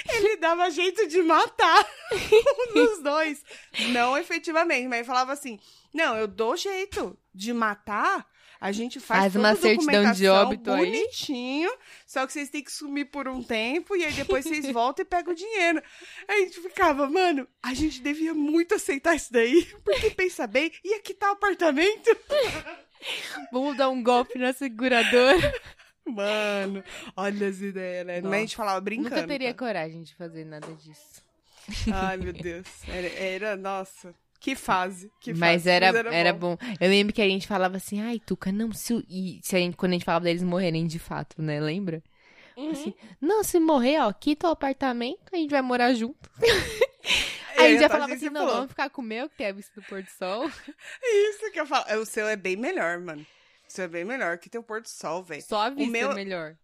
ele dava jeito de matar [LAUGHS] um dos dois. Não efetivamente, mas ele falava assim: Não, eu dou jeito de matar. A gente faz, Faz uma certidão de óbito aí. bonitinho, só que vocês têm que sumir por um tempo e aí depois vocês [LAUGHS] voltam e pegam o dinheiro. Aí a gente ficava, mano, a gente devia muito aceitar isso daí, porque pensa bem, ia quitar o apartamento. [LAUGHS] Vamos dar um golpe na seguradora. Mano, olha as ideias, né? Mas a gente falava brincando. Nunca teria tá? coragem de fazer nada disso. Ai, meu Deus. Era, era- nossa, que fase. Que Mas fase. era, Mas era, bom. Eu lembro que a gente falava assim, ai, Tuca, não, se, o- e se a gente, quando a gente falava deles morrerem de fato, né? Lembra? Uhum. Assim, não, se morrer, ó, quita o apartamento, a gente vai morar junto. É, [LAUGHS] Aí a gente já tá, falava assim, não, vamos ficar com o meu, que é a vista do pôr do sol. [LAUGHS] Isso que eu falo. O seu é bem melhor, mano. O seu é bem melhor que tem o pôr do sol, velho. Só a vista meu- é melhor.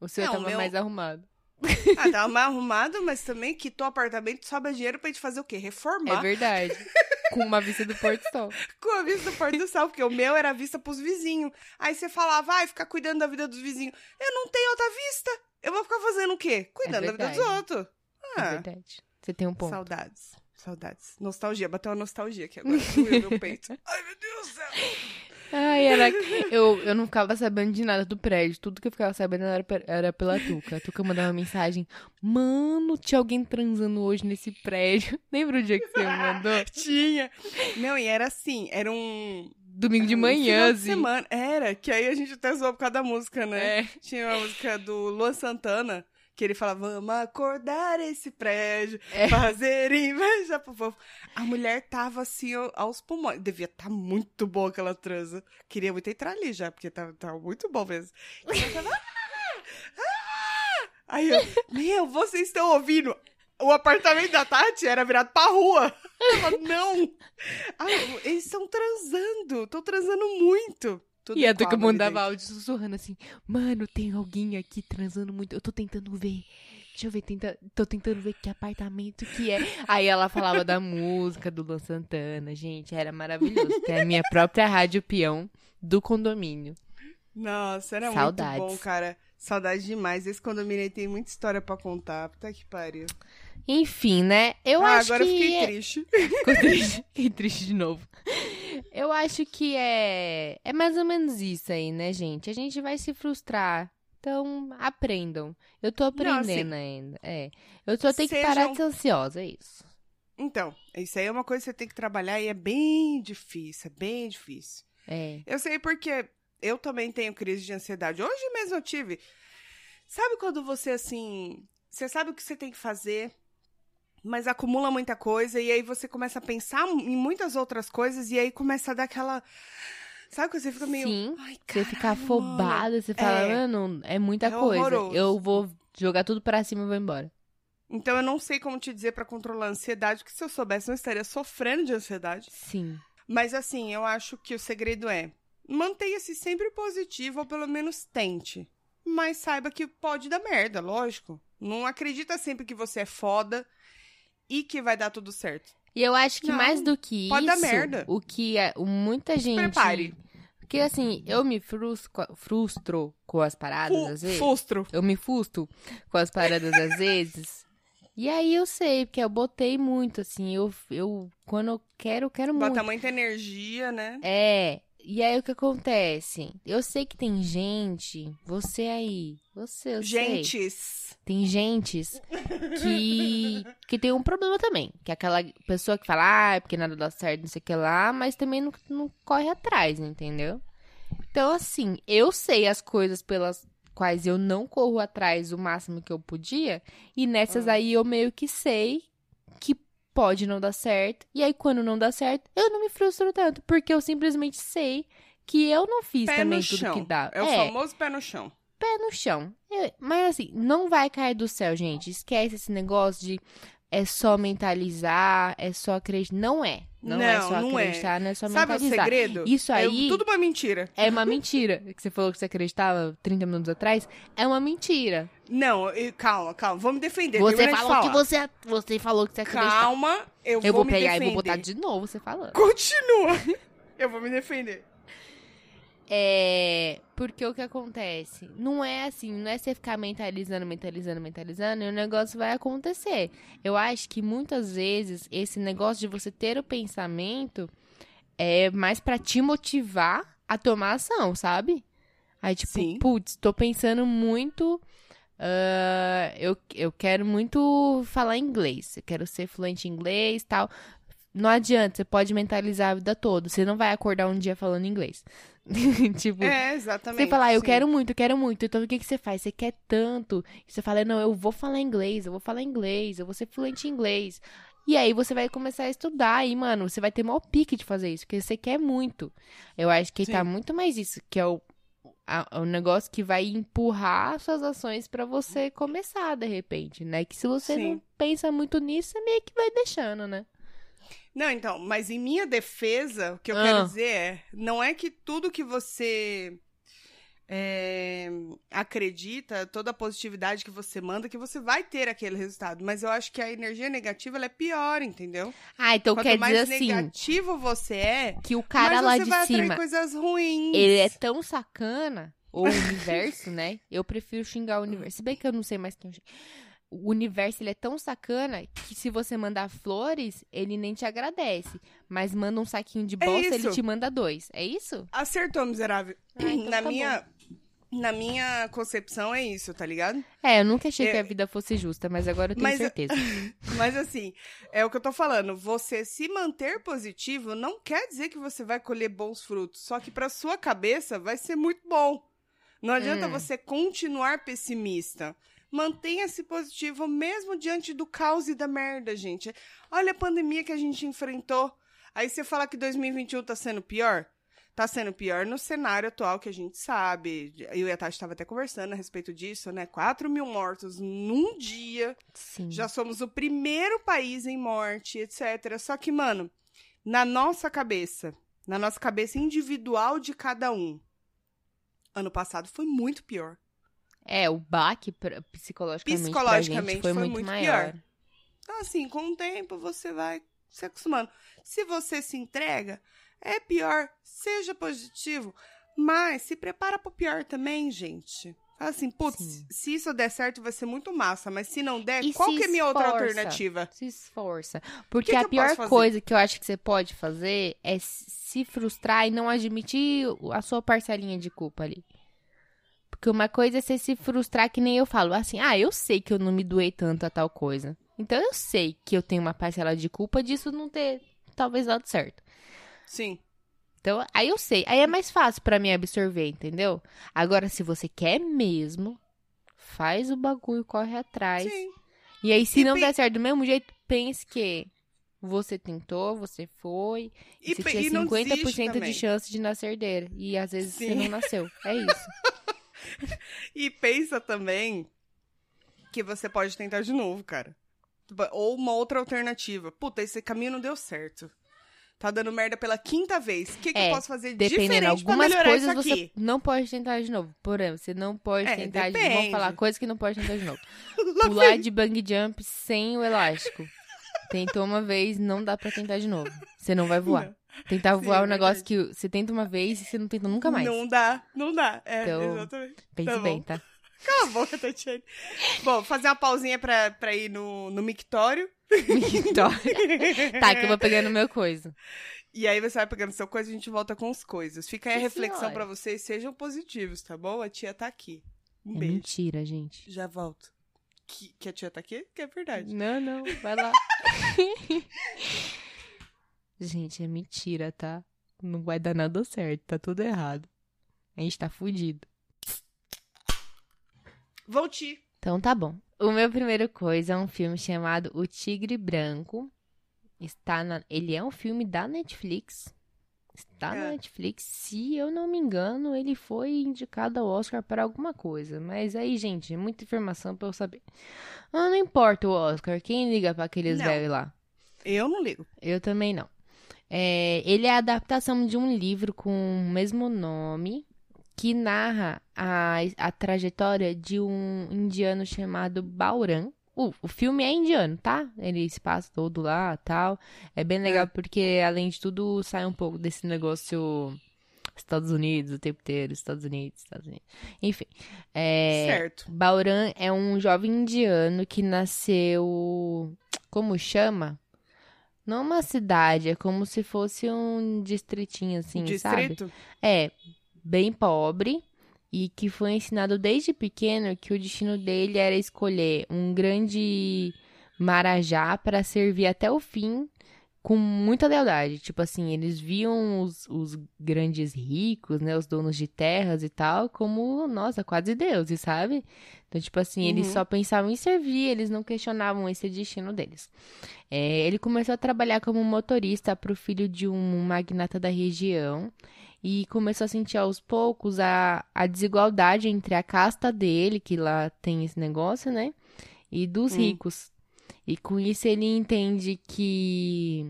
O seu Não, o tava meu- mais arrumado. Ah, tava mais arrumado, mas também quitou o apartamento, sobra dinheiro pra gente fazer o quê? É Reformar. verdade. com uma vista do pôr do sol. [LAUGHS] com a vista do pôr do sol, porque o meu era vista pros vizinhos. Aí você falava, vai ficar cuidando da vida dos vizinhos. Eu não tenho outra vista. Eu vou ficar fazendo o quê? Cuidando da vida dos outros. É Ah, verdade. Você tem um ponto. saudades. Saudades. Nostalgia. Bateu uma nostalgia aqui agora. Doeu meu peito. [LAUGHS] Ai, meu Deus do céu. Ai, era... eu, eu não ficava sabendo de nada do prédio. Tudo que eu ficava sabendo era, era pela Tuca. A Tuca mandava uma mensagem. Mano, tinha alguém transando hoje nesse prédio. [LAUGHS] Lembra o dia que você mandou? Tinha. Não, e era assim, era um... Domingo de um manhã, de assim. semana. Era, que aí a gente até zoou por causa da música, né? É. Tinha uma música do Luan Santana, que ele fala, vamos acordar esse prédio, É. [LAUGHS] fazer inveja pro povo. A mulher tava assim, aos pulmões. Devia estar muito boa aquela transa. Queria muito entrar ali já, porque tava, tava muito bom mesmo. E ela tava, "Ah! Ah!" Aí eu, meu, vocês estão ouvindo? O apartamento da Tati era virado pra rua. Falava, não! Ah, eles estão transando, estão transando muito. Tudo E a Tuca ali mandava áudio sussurrando assim: Mano, tem alguém aqui transando muito. Eu tô tentando ver. Deixa eu ver, tenta... tô tentando ver que apartamento que é. Aí ela falava da música do Luan Santana. Gente, era maravilhoso. Tem a minha própria rádio peão do condomínio. Nossa, era Saudades. muito bom, cara. Saudade demais. Esse condomínio aí tem muita história pra contar. Puta que pariu. Enfim, né? Eu ah, acho agora que. eu fiquei é- triste. Ficou triste. Fiquei triste de novo. Eu acho que é. É mais ou menos isso aí, né, gente? A gente vai se frustrar. Então, aprendam. Eu tô aprendendo ainda. É. Eu só tenho que parar Sejam- de ser ansiosa, é isso. Então, isso aí é uma coisa que você tem que trabalhar e é bem difícil, é bem difícil. É. Eu sei porque eu também tenho crise de ansiedade. Hoje mesmo eu tive. Sabe quando você, assim. Você sabe o que você tem que fazer, mas acumula muita coisa e aí você começa a pensar em muitas outras coisas e aí começa a dar aquela. Sabe quando você fica meio. Sim, Ai, Você fica caralho, mano." afobada, você fala, É. mano, é muita É coisa. horroroso. Eu vou jogar tudo pra cima e vou embora. Então eu não sei como te dizer pra controlar a ansiedade, que se eu soubesse eu não estaria sofrendo de ansiedade. Sim. Mas assim, eu acho que o segredo é mantenha-se sempre positivo, ou pelo menos tente. Mas saiba que pode dar merda, lógico. Não acredita sempre que você é foda e que vai dar tudo certo. E eu acho que Não, mais do que pode isso, dar merda. o que é, muita gente... Prepare. Porque assim, eu me frustro, frustro com as paradas, Fu- às vezes. Frustro. Eu me frustro com as paradas às vezes. [LAUGHS] E aí eu sei, porque eu botei muito, assim, eu, eu quando eu quero, eu quero muito. Bota muita energia, né? É, e aí o que acontece? Eu sei que tem gente, você aí, você, eu sei. Gentes. Tem gentes que, [LAUGHS] que tem um problema também. Que é aquela pessoa que fala, ah, é porque nada dá certo, não sei o que lá, mas também não, não corre atrás, entendeu? Então, assim, eu sei as coisas pelas quais eu não corro atrás o máximo que eu podia, e nessas Ah. aí eu meio que sei pode não dar certo. E aí, quando não dá certo, eu não me frustro tanto, porque eu simplesmente sei que eu não fiz Pé também tudo chão. que dá. É o famoso pé no chão. pé no chão. Eu- mas assim, não vai cair do céu, gente. Esquece esse negócio de é só mentalizar, é só acreditar. Não é. Não, é Não, só não é. acreditar, não é só Sabe o mentalizar. segredo? Isso É aí tudo uma mentira. é uma mentira. Que você falou que você acreditava 30 minutos atrás. É uma mentira. Não, eu- calma, calma. Vou me defender. Você falou que falar. você, você falou que você acreditava. Calma, eu, Eu vou me pegar defender. e vou botar de novo você falando. Continua. eu vou me defender. É. Porque o que acontece? Não é assim, não é você ficar mentalizando, mentalizando, mentalizando e o negócio vai acontecer. Eu acho que muitas vezes esse negócio de você ter o pensamento é mais pra te motivar a tomar ação, sabe? Aí, tipo, Sim. putz, tô pensando muito. ah, eu, eu quero muito falar inglês. Eu quero ser fluente em inglês e tal. Não adianta, você pode mentalizar a vida toda. Você não vai acordar um dia falando inglês. [LAUGHS] tipo, É, exatamente. você fala, ah, eu sim. quero muito, eu quero muito. Então o que, que você faz? Você quer tanto. Você fala, não, eu vou falar inglês, eu vou falar inglês, eu vou ser fluente em inglês. E aí você vai começar a estudar e, mano, você vai ter maior pique de fazer isso, porque você quer muito. Eu acho que tá Sim. muito mais isso, que é o, a- o negócio que vai empurrar suas ações pra você começar, de repente, né? Que se você Sim. não pensa muito nisso, você meio que vai deixando, né? Não, então, mas em minha defesa, o que eu Ah. quero dizer é, não é que tudo que você é, acredita, toda a positividade que você manda, que você vai ter aquele resultado. Mas eu acho que a energia negativa, é pior, entendeu? Ah, então Quanto quer mais dizer assim, negativo você é, que o cara mais lá você de vai cima atrair coisas ruins. Ele é tão sacana, ou o [LAUGHS] universo, né? Eu prefiro xingar o universo. Se bem que eu não sei mais quem. O universo, ele é tão sacana que se você mandar flores, ele nem te agradece. Mas manda um saquinho de bosta, ele isso. te manda dois. É isso? Acertou, miserável. Ah, então na tá minha... Na minha concepção é isso, tá ligado? É, eu nunca achei É. que a vida fosse justa, mas agora eu tenho Mas- certeza. [LAUGHS] Mas assim, é o que eu tô falando. Você se manter positivo não quer dizer que você vai colher bons frutos. Só que pra sua cabeça vai ser muito bom. Não adianta Hum. você continuar pessimista. Mantenha-se positivo mesmo diante do caos e da merda, gente. Olha a pandemia que a gente enfrentou. Aí você fala que 2021 tá sendo pior? Tá sendo pior no cenário atual que a gente sabe. Eu e a Tati estava até conversando a respeito disso, né? 4 mil mortos num dia. Sim. Já somos o primeiro país em morte, etc. Só que, mano, na nossa cabeça, na nossa cabeça individual de cada um, ano passado foi muito pior. É, o baque psicologicamente, Psicologicamente gente foi, foi muito, muito maior. pior. Então, assim, com o tempo você vai se acostumando. Se você se entrega, é pior. Seja positivo. Mas se prepara pro pior também, gente. Fala assim, putz, Sim. se isso der certo vai ser muito massa, mas se não der, E qual que é a minha outra alternativa? Se esforça. Porque que a pior coisa que eu acho que você pode fazer é se frustrar e não admitir a sua parcelinha de culpa ali. Porque uma coisa é você se frustrar, que nem eu falo, assim, ah, eu sei que eu não me doei tanto a tal coisa. Então eu sei que eu tenho uma parcela de culpa disso não ter talvez dado certo. Sim. Então, aí eu sei. Aí é mais fácil pra mim absorver, entendeu? Agora, se você quer mesmo, faz o bagulho, corre atrás. Sim. E aí, se E não pe- der certo do mesmo jeito, pense que você tentou, você foi, e, você pe- tinha e não 50% desiste também. de chance de nascer herdeira. E às vezes você Sim. não nasceu. É isso. [LAUGHS] [LAUGHS] E pensa também que você pode tentar de novo, cara. Ou uma outra alternativa. Puta, esse caminho não deu certo. Tá dando merda pela quinta vez. O que, que É, eu posso fazer Dependendo, diferente pra algumas melhorar coisas isso você aqui? não pode tentar de novo. Por exemplo, você não pode É, tentar de depende. Vamos falar coisas que não pode tentar de novo. [LAUGHS] Pular de bang jump sem o elástico. Tentou uma vez, não dá pra tentar de novo. Você não vai voar. Não. Tentar Sim, voar é um negócio que você tenta uma vez e você não tenta nunca mais. Não dá, não dá. É, Então, exatamente. Pense tá bem, tá? Cala a boca, Tatiane. Bom, fazer uma pausinha pra, pra ir no, no mictório. Vitória. tá, que eu vou pegando meu coisa. E aí você vai pegando seu coisa e a gente volta com as coisas. Fica aí a Sim, reflexão pra vocês. Sejam positivos, tá bom? A tia tá aqui. Um É beijo. mentira, gente. Já volto. Que, que a tia tá aqui? Que é verdade. Não, não, vai lá. [LAUGHS] gente, é mentira, tá? Não vai dar nada certo, tá tudo errado. A gente tá fudido. Volti. Então tá bom. O meu primeiro coisa é um filme chamado O Tigre Branco. Está na... Ele é um filme da Netflix. Está É. na Netflix. Se eu não me engano, ele foi indicado ao Oscar para alguma coisa. Mas aí, gente, é muita informação pra eu saber. Ah, não importa o Oscar. Quem liga pra aqueles velhos lá? Eu não ligo. Eu também não. É, ele é a adaptação de um livro com o mesmo nome, que narra a, a trajetória de um indiano chamado Bauran. O, o filme é indiano, tá? Ele se passa todo lá tal. É bem legal porque, além de tudo, sai um pouco desse negócio Estados Unidos o tempo inteiro, Estados Unidos, Estados Unidos. Enfim. É, Certo. Bauran é um jovem indiano que nasceu. Como chama? Não uma cidade, é como se fosse um distritinho, assim, sabe? Distrito? É, bem pobre e que foi ensinado desde pequeno que o destino dele era escolher um grande marajá para servir até o fim com muita lealdade. Tipo assim, eles viam os, os grandes ricos, né, os donos de terras e tal, como, nossa, quase deuses, sabe? Então, tipo assim, eles Uhum. só pensavam em servir, eles não questionavam esse destino deles. É, ele começou a trabalhar como motorista para o filho de um magnata da região e começou a sentir aos poucos a, a desigualdade entre a casta dele, que lá tem esse negócio, né? E dos Hum. ricos. E com isso ele entende que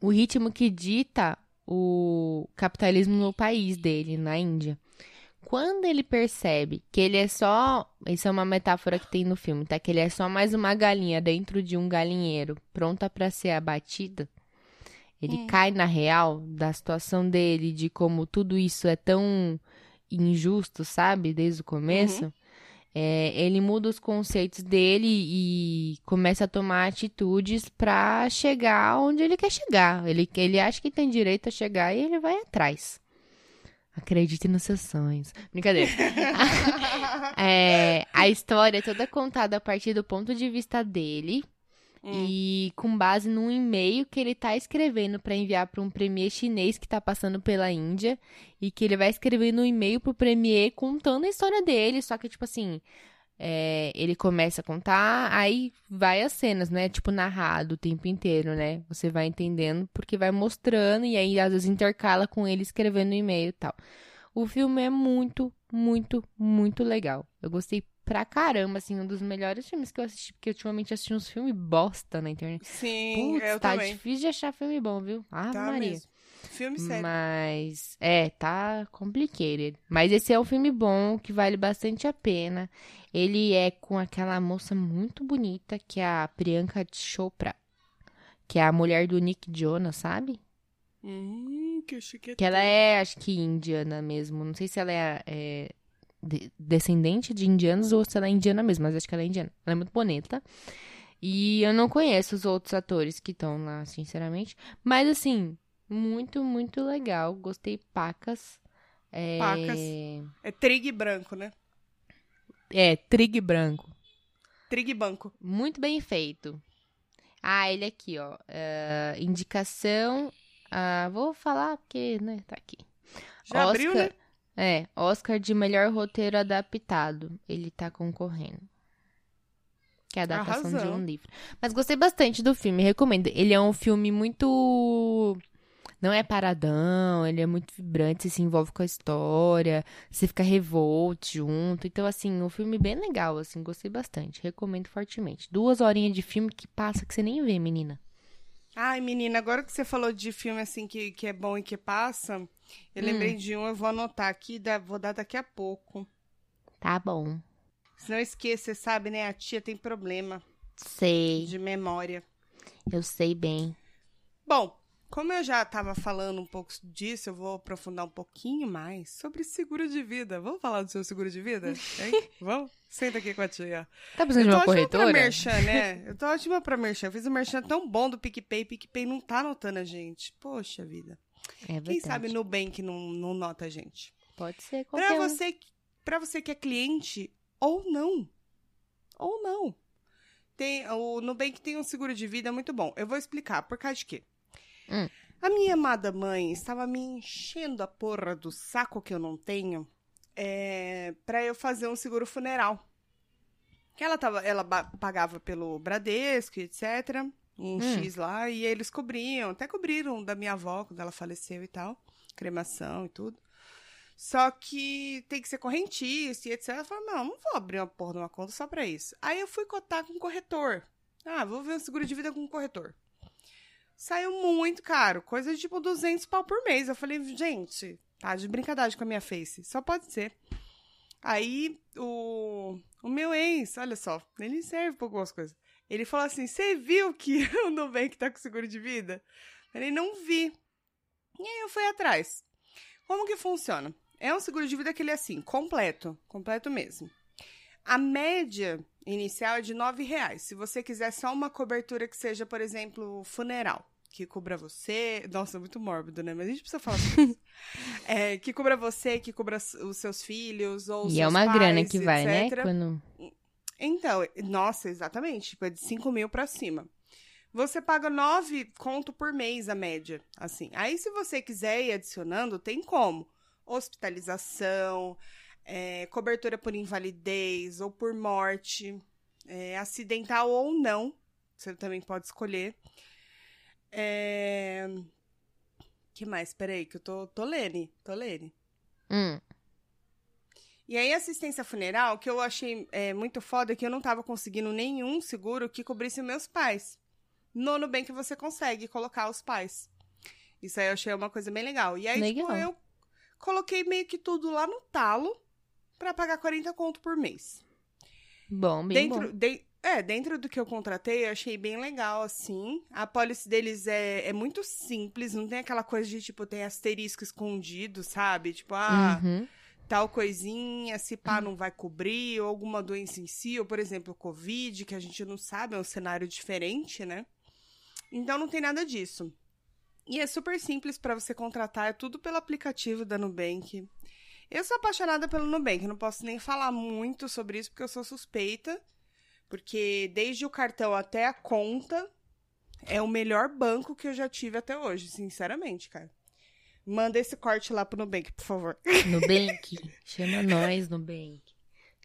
o ritmo que dita o capitalismo no país dele, na Índia. Quando ele percebe que ele é só. Isso é uma metáfora que tem no filme, tá? Que ele é só mais uma galinha dentro de um galinheiro, pronta para ser abatida. Ele Hum. cai na real da situação dele, de como tudo isso é tão injusto, sabe? Desde o começo. É, ele muda os conceitos dele e começa a tomar atitudes pra chegar onde ele quer chegar. Ele, ele acha que tem direito a chegar e ele vai atrás. Acredite nos seus sonhos. Brincadeira. [LAUGHS] [LAUGHS] É, a história é toda contada a partir do ponto de vista dele Hum. e com base num e-mail que ele tá escrevendo pra enviar pra um premier chinês que tá passando pela Índia e que ele vai escrever no e-mail pro premier contando a história dele, só que tipo assim, é, ele começa a contar, aí vai as cenas, né? Tipo narrado o tempo inteiro, né? Você vai entendendo porque vai mostrando e aí às vezes intercala com ele escrevendo no e-mail e tal. O filme é muito, muito, muito legal. Eu gostei pra caramba, assim, um dos melhores filmes que eu assisti, porque ultimamente eu assisti uns filmes bosta na internet. Sim, Putz, eu tá também. difícil de achar filme bom, viu? Ah, Tá Maria. mesmo. Filme sério. Mas, é, tá complicated. Mas esse é um filme bom, que vale bastante a pena. Ele é com aquela moça muito bonita, que é a Priyanka Chopra. Que é a mulher do Nick Jonas, sabe? Hum, que chique. Que ela é, acho que, indiana mesmo. Não sei se ela é, é, de- descendente de indianos ou se ela é indiana mesmo, mas acho que ela é indiana. Ela é muito bonita. E eu não conheço os outros atores que estão lá, sinceramente. Mas, assim, muito, muito legal. Gostei pacas. É... Pacas. É trig branco, né? É, trig branco. Trig banco. Muito bem feito. Ah, ele aqui, ó. É, indicação. ah, vou falar porque, né, tá aqui. Já abriu, né? É, Oscar de melhor roteiro adaptado. Ele tá concorrendo. Que é a adaptação de um livro. Mas gostei bastante do filme, recomendo. Ele é um filme muito. Não é paradão, ele é muito vibrante, você se envolve com a história, você fica revolt junto. Então, assim, um filme bem legal, assim, gostei bastante. Recomendo fortemente. Duas horinhas de filme que passa que você nem vê, menina. Ai, menina, agora que você falou de filme assim que, que é bom e que passa, eu Hum. lembrei de um, eu vou anotar aqui, vou dar daqui a pouco. Tá bom. Senão eu esqueço, você sabe, né? A tia tem problema Sei, de memória. eu sei bem. Bom, como eu já estava falando um pouco disso, eu vou aprofundar um pouquinho mais sobre seguro de vida. Vamos falar do seu seguro de vida? [LAUGHS] Hein? Vamos? Senta aqui com a tia. Tá precisando Eu de tô uma ótima pra corretora? merchan, né? [LAUGHS] Eu tô ótima pra merchan. Eu fiz um merchan tão bom do PicPay, PicPay não tá notando a gente. Poxa vida. É verdade. Quem sabe Nubank não, não nota a gente? Pode ser Pra qualquer um. você, pra você que é cliente ou não. Ou não. Tem, o Nubank tem um seguro de vida muito bom. Eu vou explicar. Por causa de quê? Hum. A minha amada mãe estava me enchendo a porra do saco que eu não tenho é, para eu fazer um seguro funeral. Que ela, tava, ela pagava pelo Bradesco, etc. um Hum. X lá, e eles cobriam, até cobriram da minha avó quando ela faleceu e tal, cremação e tudo. Só que tem que ser correntista e etc. Eu falei, não, não vou abrir uma porra de uma conta só pra isso. Aí eu fui cotar com um corretor. Ah, vou ver um seguro de vida com um corretor. Saiu muito caro, coisa de tipo 200 pau por mês. Eu falei, gente, tá de brincadeira com a minha face, só pode ser. Aí o, o meu ex, olha só, ele serve pra algumas coisas. Ele falou assim: Você viu que [LAUGHS] o Nubank tá com seguro de vida? Falei: Não vi. E aí eu fui atrás. Como que funciona? É um seguro de vida que ele é assim, completo, completo mesmo. A média inicial é de R$ reais. Se você quiser só uma cobertura que seja, por exemplo, funeral, que cubra você. Nossa, é muito mórbido, né? Mas a gente precisa falar sobre isso. [LAUGHS] É, que cubra você, que cubra os seus filhos ou os E é uma pais, grana que vai, né? etc. Quando... Então, nossa, exatamente. Tipo, é de 5 mil pra cima. Você paga 9 conto por mês, a média, assim. Aí, se você quiser ir adicionando, tem como. Hospitalização, é, cobertura por invalidez ou por morte, é, acidental ou não. Você também pode escolher. É... que mais? Peraí, que eu tô, tô lendo, tô lendo. Hum. E aí, assistência funeral, que eu achei é, muito foda, é que eu não tava conseguindo nenhum seguro que cobrisse meus pais. No Nubank você consegue colocar os pais. Isso aí eu achei uma coisa bem legal. E aí, tipo, Legal. eu coloquei meio que tudo lá no talo pra pagar 40 conto por mês. Bom, bem dentro, bom. de- é, dentro do que eu contratei, eu achei bem legal, assim. A policy deles é, é muito simples, não tem aquela coisa de, tipo, tem asterisco escondido, sabe? Tipo, ah, Uhum. tal coisinha, se pá não vai cobrir, ou alguma doença em si, ou por exemplo, Covid, que a gente não sabe, é um cenário diferente, né? Então não tem nada disso. E é super simples pra você contratar, é tudo pelo aplicativo da Nubank. Eu sou apaixonada pelo Nubank, não posso nem falar muito sobre isso porque eu sou suspeita, porque desde o cartão até a conta é o melhor banco que eu já tive até hoje, sinceramente, cara. Manda esse corte lá pro Nubank, por favor. [LAUGHS] Nubank. Chama nós, Nubank.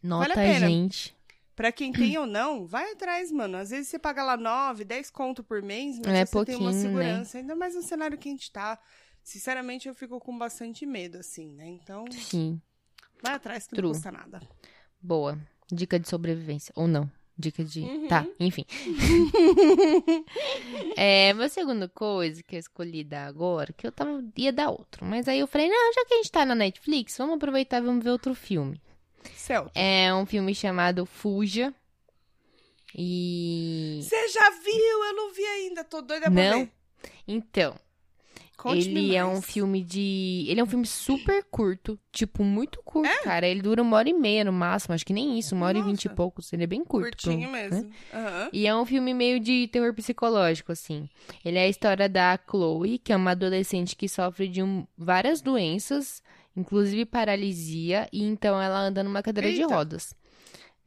Nota Vale a a pena. gente. Pra quem tem ou não, vai atrás, mano. Às vezes você paga lá 9, 10 conto por mês, mas É você tem uma né? segurança. Ainda mais no cenário que a gente tá. Sinceramente, eu fico com bastante medo, assim, né? Então, Sim. vai atrás que True. não custa nada. Boa. Dica de sobrevivência. Ou não. Dica de. Uhum. Tá, enfim. [LAUGHS] é, meu segunda coisa que eu escolhi dar agora, que eu tava, ia dar outro. Mas aí eu falei, não, já que a gente tá na Netflix, vamos aproveitar e vamos ver outro filme. Celta. É um filme chamado Fuja. E. Você já viu? Eu não vi ainda. Tô doida pra Não? Então, ele é um filme de. Ele é um filme super curto. Tipo, muito curto, É? cara. Ele dura uma hora e meia no máximo. Acho que nem isso, uma hora e vinte e Nossa. poucos. Ele é bem curto. Curtinho né? mesmo. Aham. E é um filme meio de terror psicológico, assim. Ele é a história da Chloe, que é uma adolescente que sofre de um- várias doenças, inclusive paralisia, e então ela anda numa cadeira de Eita. rodas.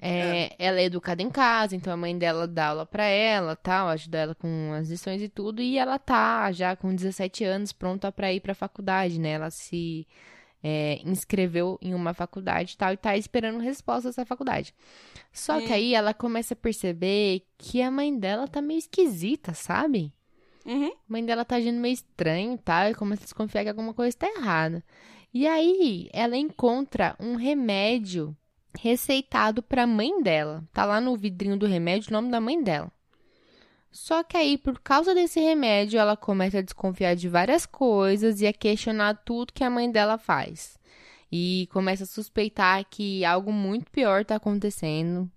É, Ela é educada em casa, então a mãe dela dá aula pra ela, tal, ajuda ela com as lições e tudo, e ela tá já com 17 anos pronta pra ir pra faculdade, né? Ela se é, inscreveu em uma faculdade e tal, e tá esperando resposta dessa faculdade. Só que Hum. aí ela começa a perceber que a mãe dela tá meio esquisita, sabe? Uhum. A mãe dela tá agindo meio estranho e tal, e começa a desconfiar que alguma coisa tá errada. E aí ela encontra um remédio receitado pra mãe dela. Tá lá no vidrinho do remédio o nome da mãe dela. Só que aí, por causa desse remédio, ela começa a desconfiar de várias coisas e a questionar tudo que a mãe dela faz. E começa a suspeitar que algo muito pior tá acontecendo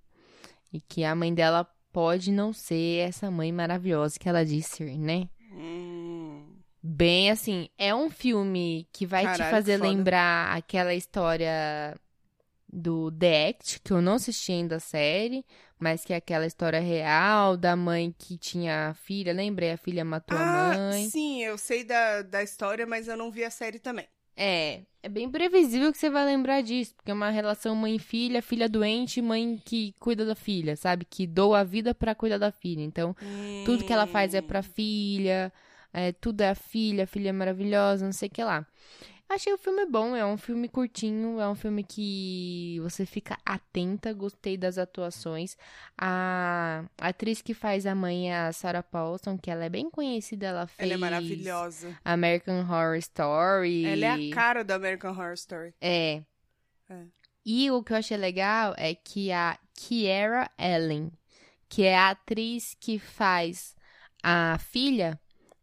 e que a mãe dela pode não ser essa mãe maravilhosa que ela diz ser, né? Hum. Bem assim, é um filme que vai te Caralho, fazer foda. lembrar aquela história do The Act, que eu não assisti ainda a série, mas que é aquela história real da mãe que tinha a filha, lembrei, a filha matou Ah, a mãe. sim, eu sei da, da história, mas eu não vi a série também. É, é bem previsível que você vai lembrar disso, porque é uma relação mãe-filha, filha doente, mãe que cuida da filha, sabe? Que doa a vida pra cuidar da filha. Então, tudo que ela faz é pra filha, é, tudo é a filha, a filha é maravilhosa, não sei o que lá. Achei o filme bom, é um filme curtinho, é um filme que você fica atenta, gostei das atuações. A atriz que faz a mãe é a Sarah Paulson, que ela é bem conhecida, ela fez Ela é maravilhosa. American Horror Story. Ela é a cara do American Horror Story. É. É. E o que eu achei legal é que a Kiera Ellen, que é a atriz que faz a filha,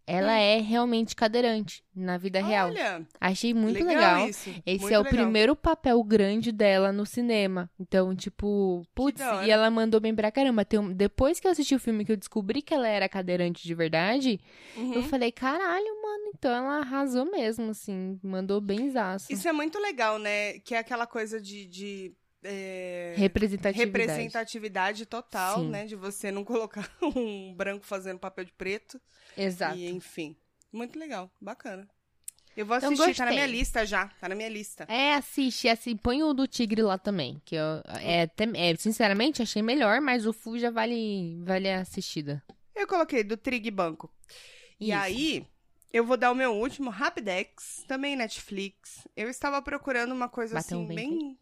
ela Hum. é realmente cadeirante na vida real. Olha, Achei muito legal, legal. isso. Esse muito é o legal. primeiro papel grande dela no cinema. Então, tipo, putz, e ela mandou bem pra caramba. Um- Depois que eu assisti o filme que eu descobri que ela era cadeirante de verdade, Uhum. eu falei, caralho, mano, então ela arrasou mesmo, assim, mandou bem zaço. Isso é muito legal, né? Que é aquela coisa de. de é, Representatividade. representatividade total, Sim. né? De você não colocar [LAUGHS] um branco fazendo papel de preto. Exato. E, enfim. Muito legal. Bacana. Eu vou Então, assistir, tá na minha lista já. Tá na minha lista. É, assiste, assim, põe o do Tigre lá também, que eu, é, é, sinceramente, achei melhor, mas o Fu já vale, vale a assistida. Eu coloquei do Trig Banco. E Isso. aí, eu vou dar o meu último, Rapidex, também Netflix. Eu estava procurando uma coisa Bateu assim, vento bem.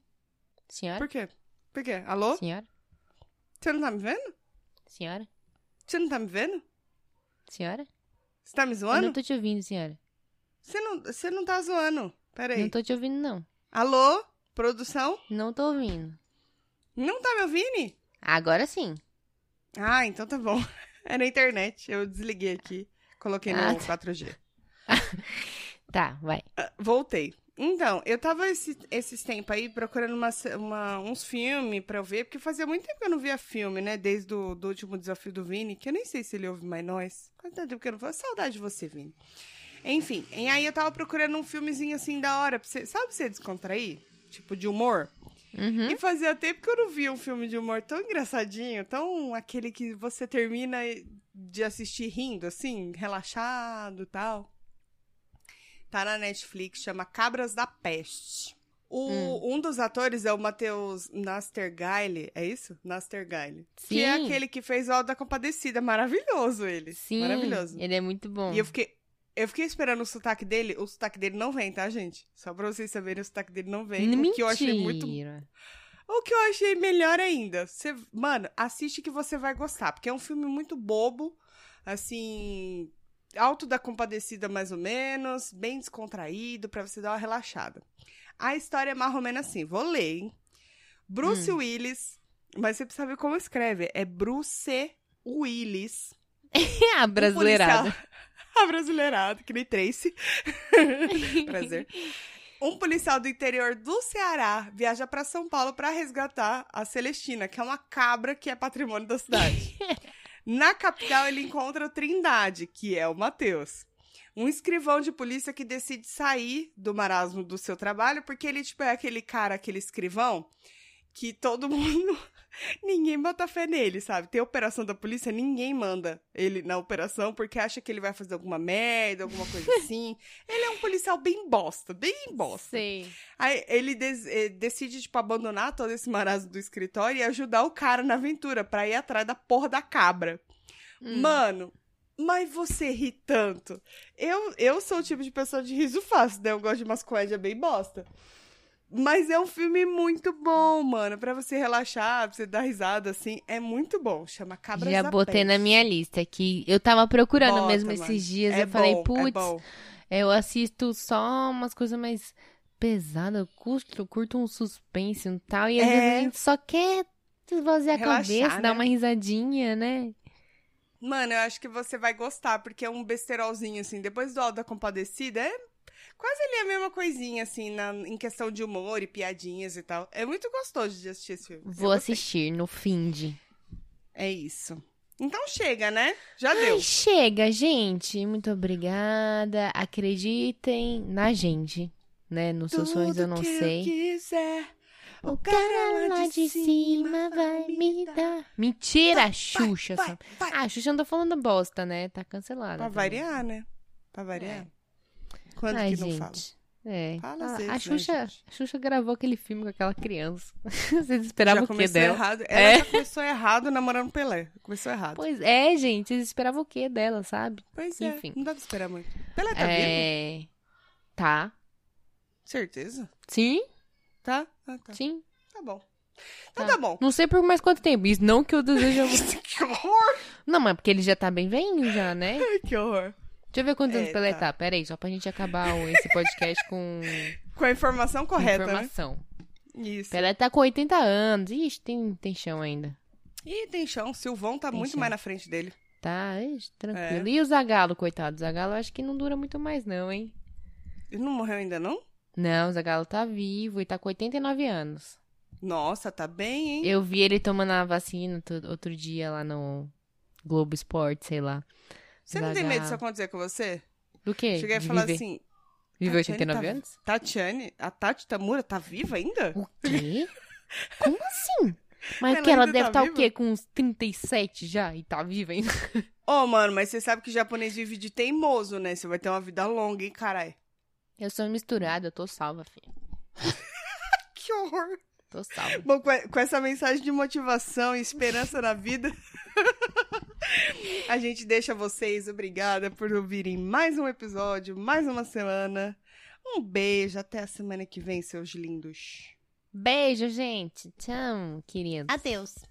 Senhora? Por quê? Por quê? Alô? Senhora? Você não tá me vendo? Senhora? Você não tá me vendo? Senhora? Você tá me Eu zoando? não tô te ouvindo, senhora. Você não, você não tá zoando. Pera aí. Não tô te ouvindo, não. Alô? Produção? Não tô ouvindo. Não tá me ouvindo? Agora sim. Ah, então tá bom. [LAUGHS] É na internet. Eu desliguei aqui. Coloquei no Ah, tá. 4G. [LAUGHS] Tá, vai. Ah, Voltei. Então, eu tava esse, esses tempos aí procurando uma, uma- uns filmes pra eu ver, porque fazia muito tempo que eu não via filme, né? Desde o do último desafio do Vini, que eu nem sei se ele ouve mais nós. Quanto tempo que eu não vou. Saudade de você, Vini. Enfim, e aí eu tava procurando um filmezinho assim da hora, pra você, sabe pra você descontrair? Tipo, de humor. Uhum. E fazia tempo que eu não via um filme de humor tão engraçadinho, tão aquele que você termina de assistir rindo, assim, relaxado e tal. Tá na Netflix, chama Cabras da Peste. O, Um dos atores é o Matheus Nastergaile, é isso? Nastergaile. Que é Sim. aquele que fez o da Compadecida. Maravilhoso ele. Sim. Maravilhoso. Ele é muito bom. E eu fiquei, eu fiquei esperando o sotaque dele. O sotaque dele não vem, tá, gente? Só pra vocês saberem, o sotaque dele não vem. O que eu achei muito Mentira. o que eu achei melhor ainda, você, mano, assiste que você vai gostar, porque é um filme muito bobo, assim, alto da compadecida mais ou menos, bem descontraído pra você dar uma relaxada. A história é mais ou menos assim, vou ler, hein? Bruce Hum. Willis, mas você precisa ver como escreve, é Bruce Willis. [LAUGHS] a um brasileirada. policial- [LAUGHS] A brasileirada, que nem Tracy. [LAUGHS] Prazer. Um policial do interior do Ceará viaja pra São Paulo pra resgatar a Celestina, que é uma cabra que é patrimônio da cidade. Na capital, ele encontra o Trindade, que é o Matheus. Um escrivão de polícia que decide sair do marasmo do seu trabalho, porque ele, tipo, é aquele cara, aquele escrivão, que todo [LAUGHS] mundo. [LAUGHS] ninguém bota fé nele, sabe? Tem operação da polícia, ninguém manda ele na operação porque acha que ele vai fazer alguma merda, alguma coisa [LAUGHS] assim. ele é um policial bem bosta, bem bosta. Sei. Aí ele eh, decide, tipo, abandonar todo esse marasmo do escritório e ajudar o cara na aventura pra ir atrás da porra da cabra. Hum. Mano, mas você ri tanto. Eu, eu sou o tipo de pessoa de riso fácil, né? Eu gosto de umas comédias bem bosta. Mas é um filme muito bom, mano. Pra você relaxar, pra você dar risada, assim. É muito bom. Chama Cabras Já botei na minha lista que eu tava procurando Bota, mesmo mano. esses dias. É eu falei, bom, é putz, bom. eu assisto só umas coisas mais pesadas, eu curto, curto um suspense e tal. E às É. vezes a gente só quer esvaziar a cabeça, né? dar uma risadinha, né? Mano, eu acho que você vai gostar, porque é um besterolzinho, assim. Depois do Alto da Compadecida, é quase ali a mesma coisinha, assim, na, em questão de humor e piadinhas e tal. É muito gostoso de assistir esse filme. Eu Vou assistir no fim de. É isso. Então chega, né? Já Ai, deu. chega, gente. Muito obrigada. Acreditem na gente, né? Nos seus sonhos eu não que sei. quiser, O cara lá de cima vai me dar. Mentira, Xuxa. vai, sabe? vai. Ah, a Xuxa anda falando bosta, né? Tá cancelada. Pra também. variar, né? Pra variar. Quando Ai, que não gente. fala? É. Fala a, às a vezes, né, Xuxa, gente? a Xuxa gravou aquele filme com aquela criança. [LAUGHS] Vocês esperavam já o quê dela? errado. Ela É. já começou errado namorando Pelé. Começou errado. Pois é, gente. Vocês esperavam o quê dela, sabe? Pois é, enfim. não dá pra esperar muito. Pelé tá vivo? é. Tá. Certeza? Sim, Tá? Ah, tá. sim. Tá bom. Então Tá. tá bom. Não sei por mais quanto tempo. Isso não que eu desejo. [LAUGHS] que horror! não, mas porque ele já tá bem velhinho já, né? [LAUGHS] Que horror. Deixa eu ver quantos anos É, pra ele tá. tá. Pera aí, só pra gente acabar esse podcast com [LAUGHS] Com a informação correta, informação. né? Isso. Pelé tá com 80 anos. Ixi, tem, tem chão ainda. Ih, tem chão. Silvão tá Tem muito chão. mais na frente dele. Tá, ixi, tranquilo. É. E o Zagalo, coitado? O Zagalo acho que não dura muito mais não, hein? Ele não morreu ainda, não? Não, o Zagalo tá vivo e tá com 89 anos. Nossa, tá bem, hein? Eu vi ele tomando a vacina outro dia lá no Globo Esporte, sei lá. Você não tem medo disso acontecer com você? Do quê? Cheguei a falar viver, assim, Tatiane 89 tá- anos? Tatiane, a Tati Tamura tá viva ainda? O quê? Como assim? [LAUGHS] Mas Ela que ela ainda deve tá estar o quê? Com uns 37 já e tá viva ainda? [LAUGHS] Ô, mano, mas você sabe que japonês vive de teimoso, né? Você vai ter uma vida longa, hein, carai? Eu sou misturada, eu tô salva, filho. [LAUGHS] Que horror. Tô salva. Bom, com essa mensagem de motivação e esperança na vida, a gente deixa vocês. Obrigada por ouvirem mais um episódio, mais uma semana. Um beijo, até a semana que vem, seus lindos. Beijo, gente. Tchau, querido. Adeus.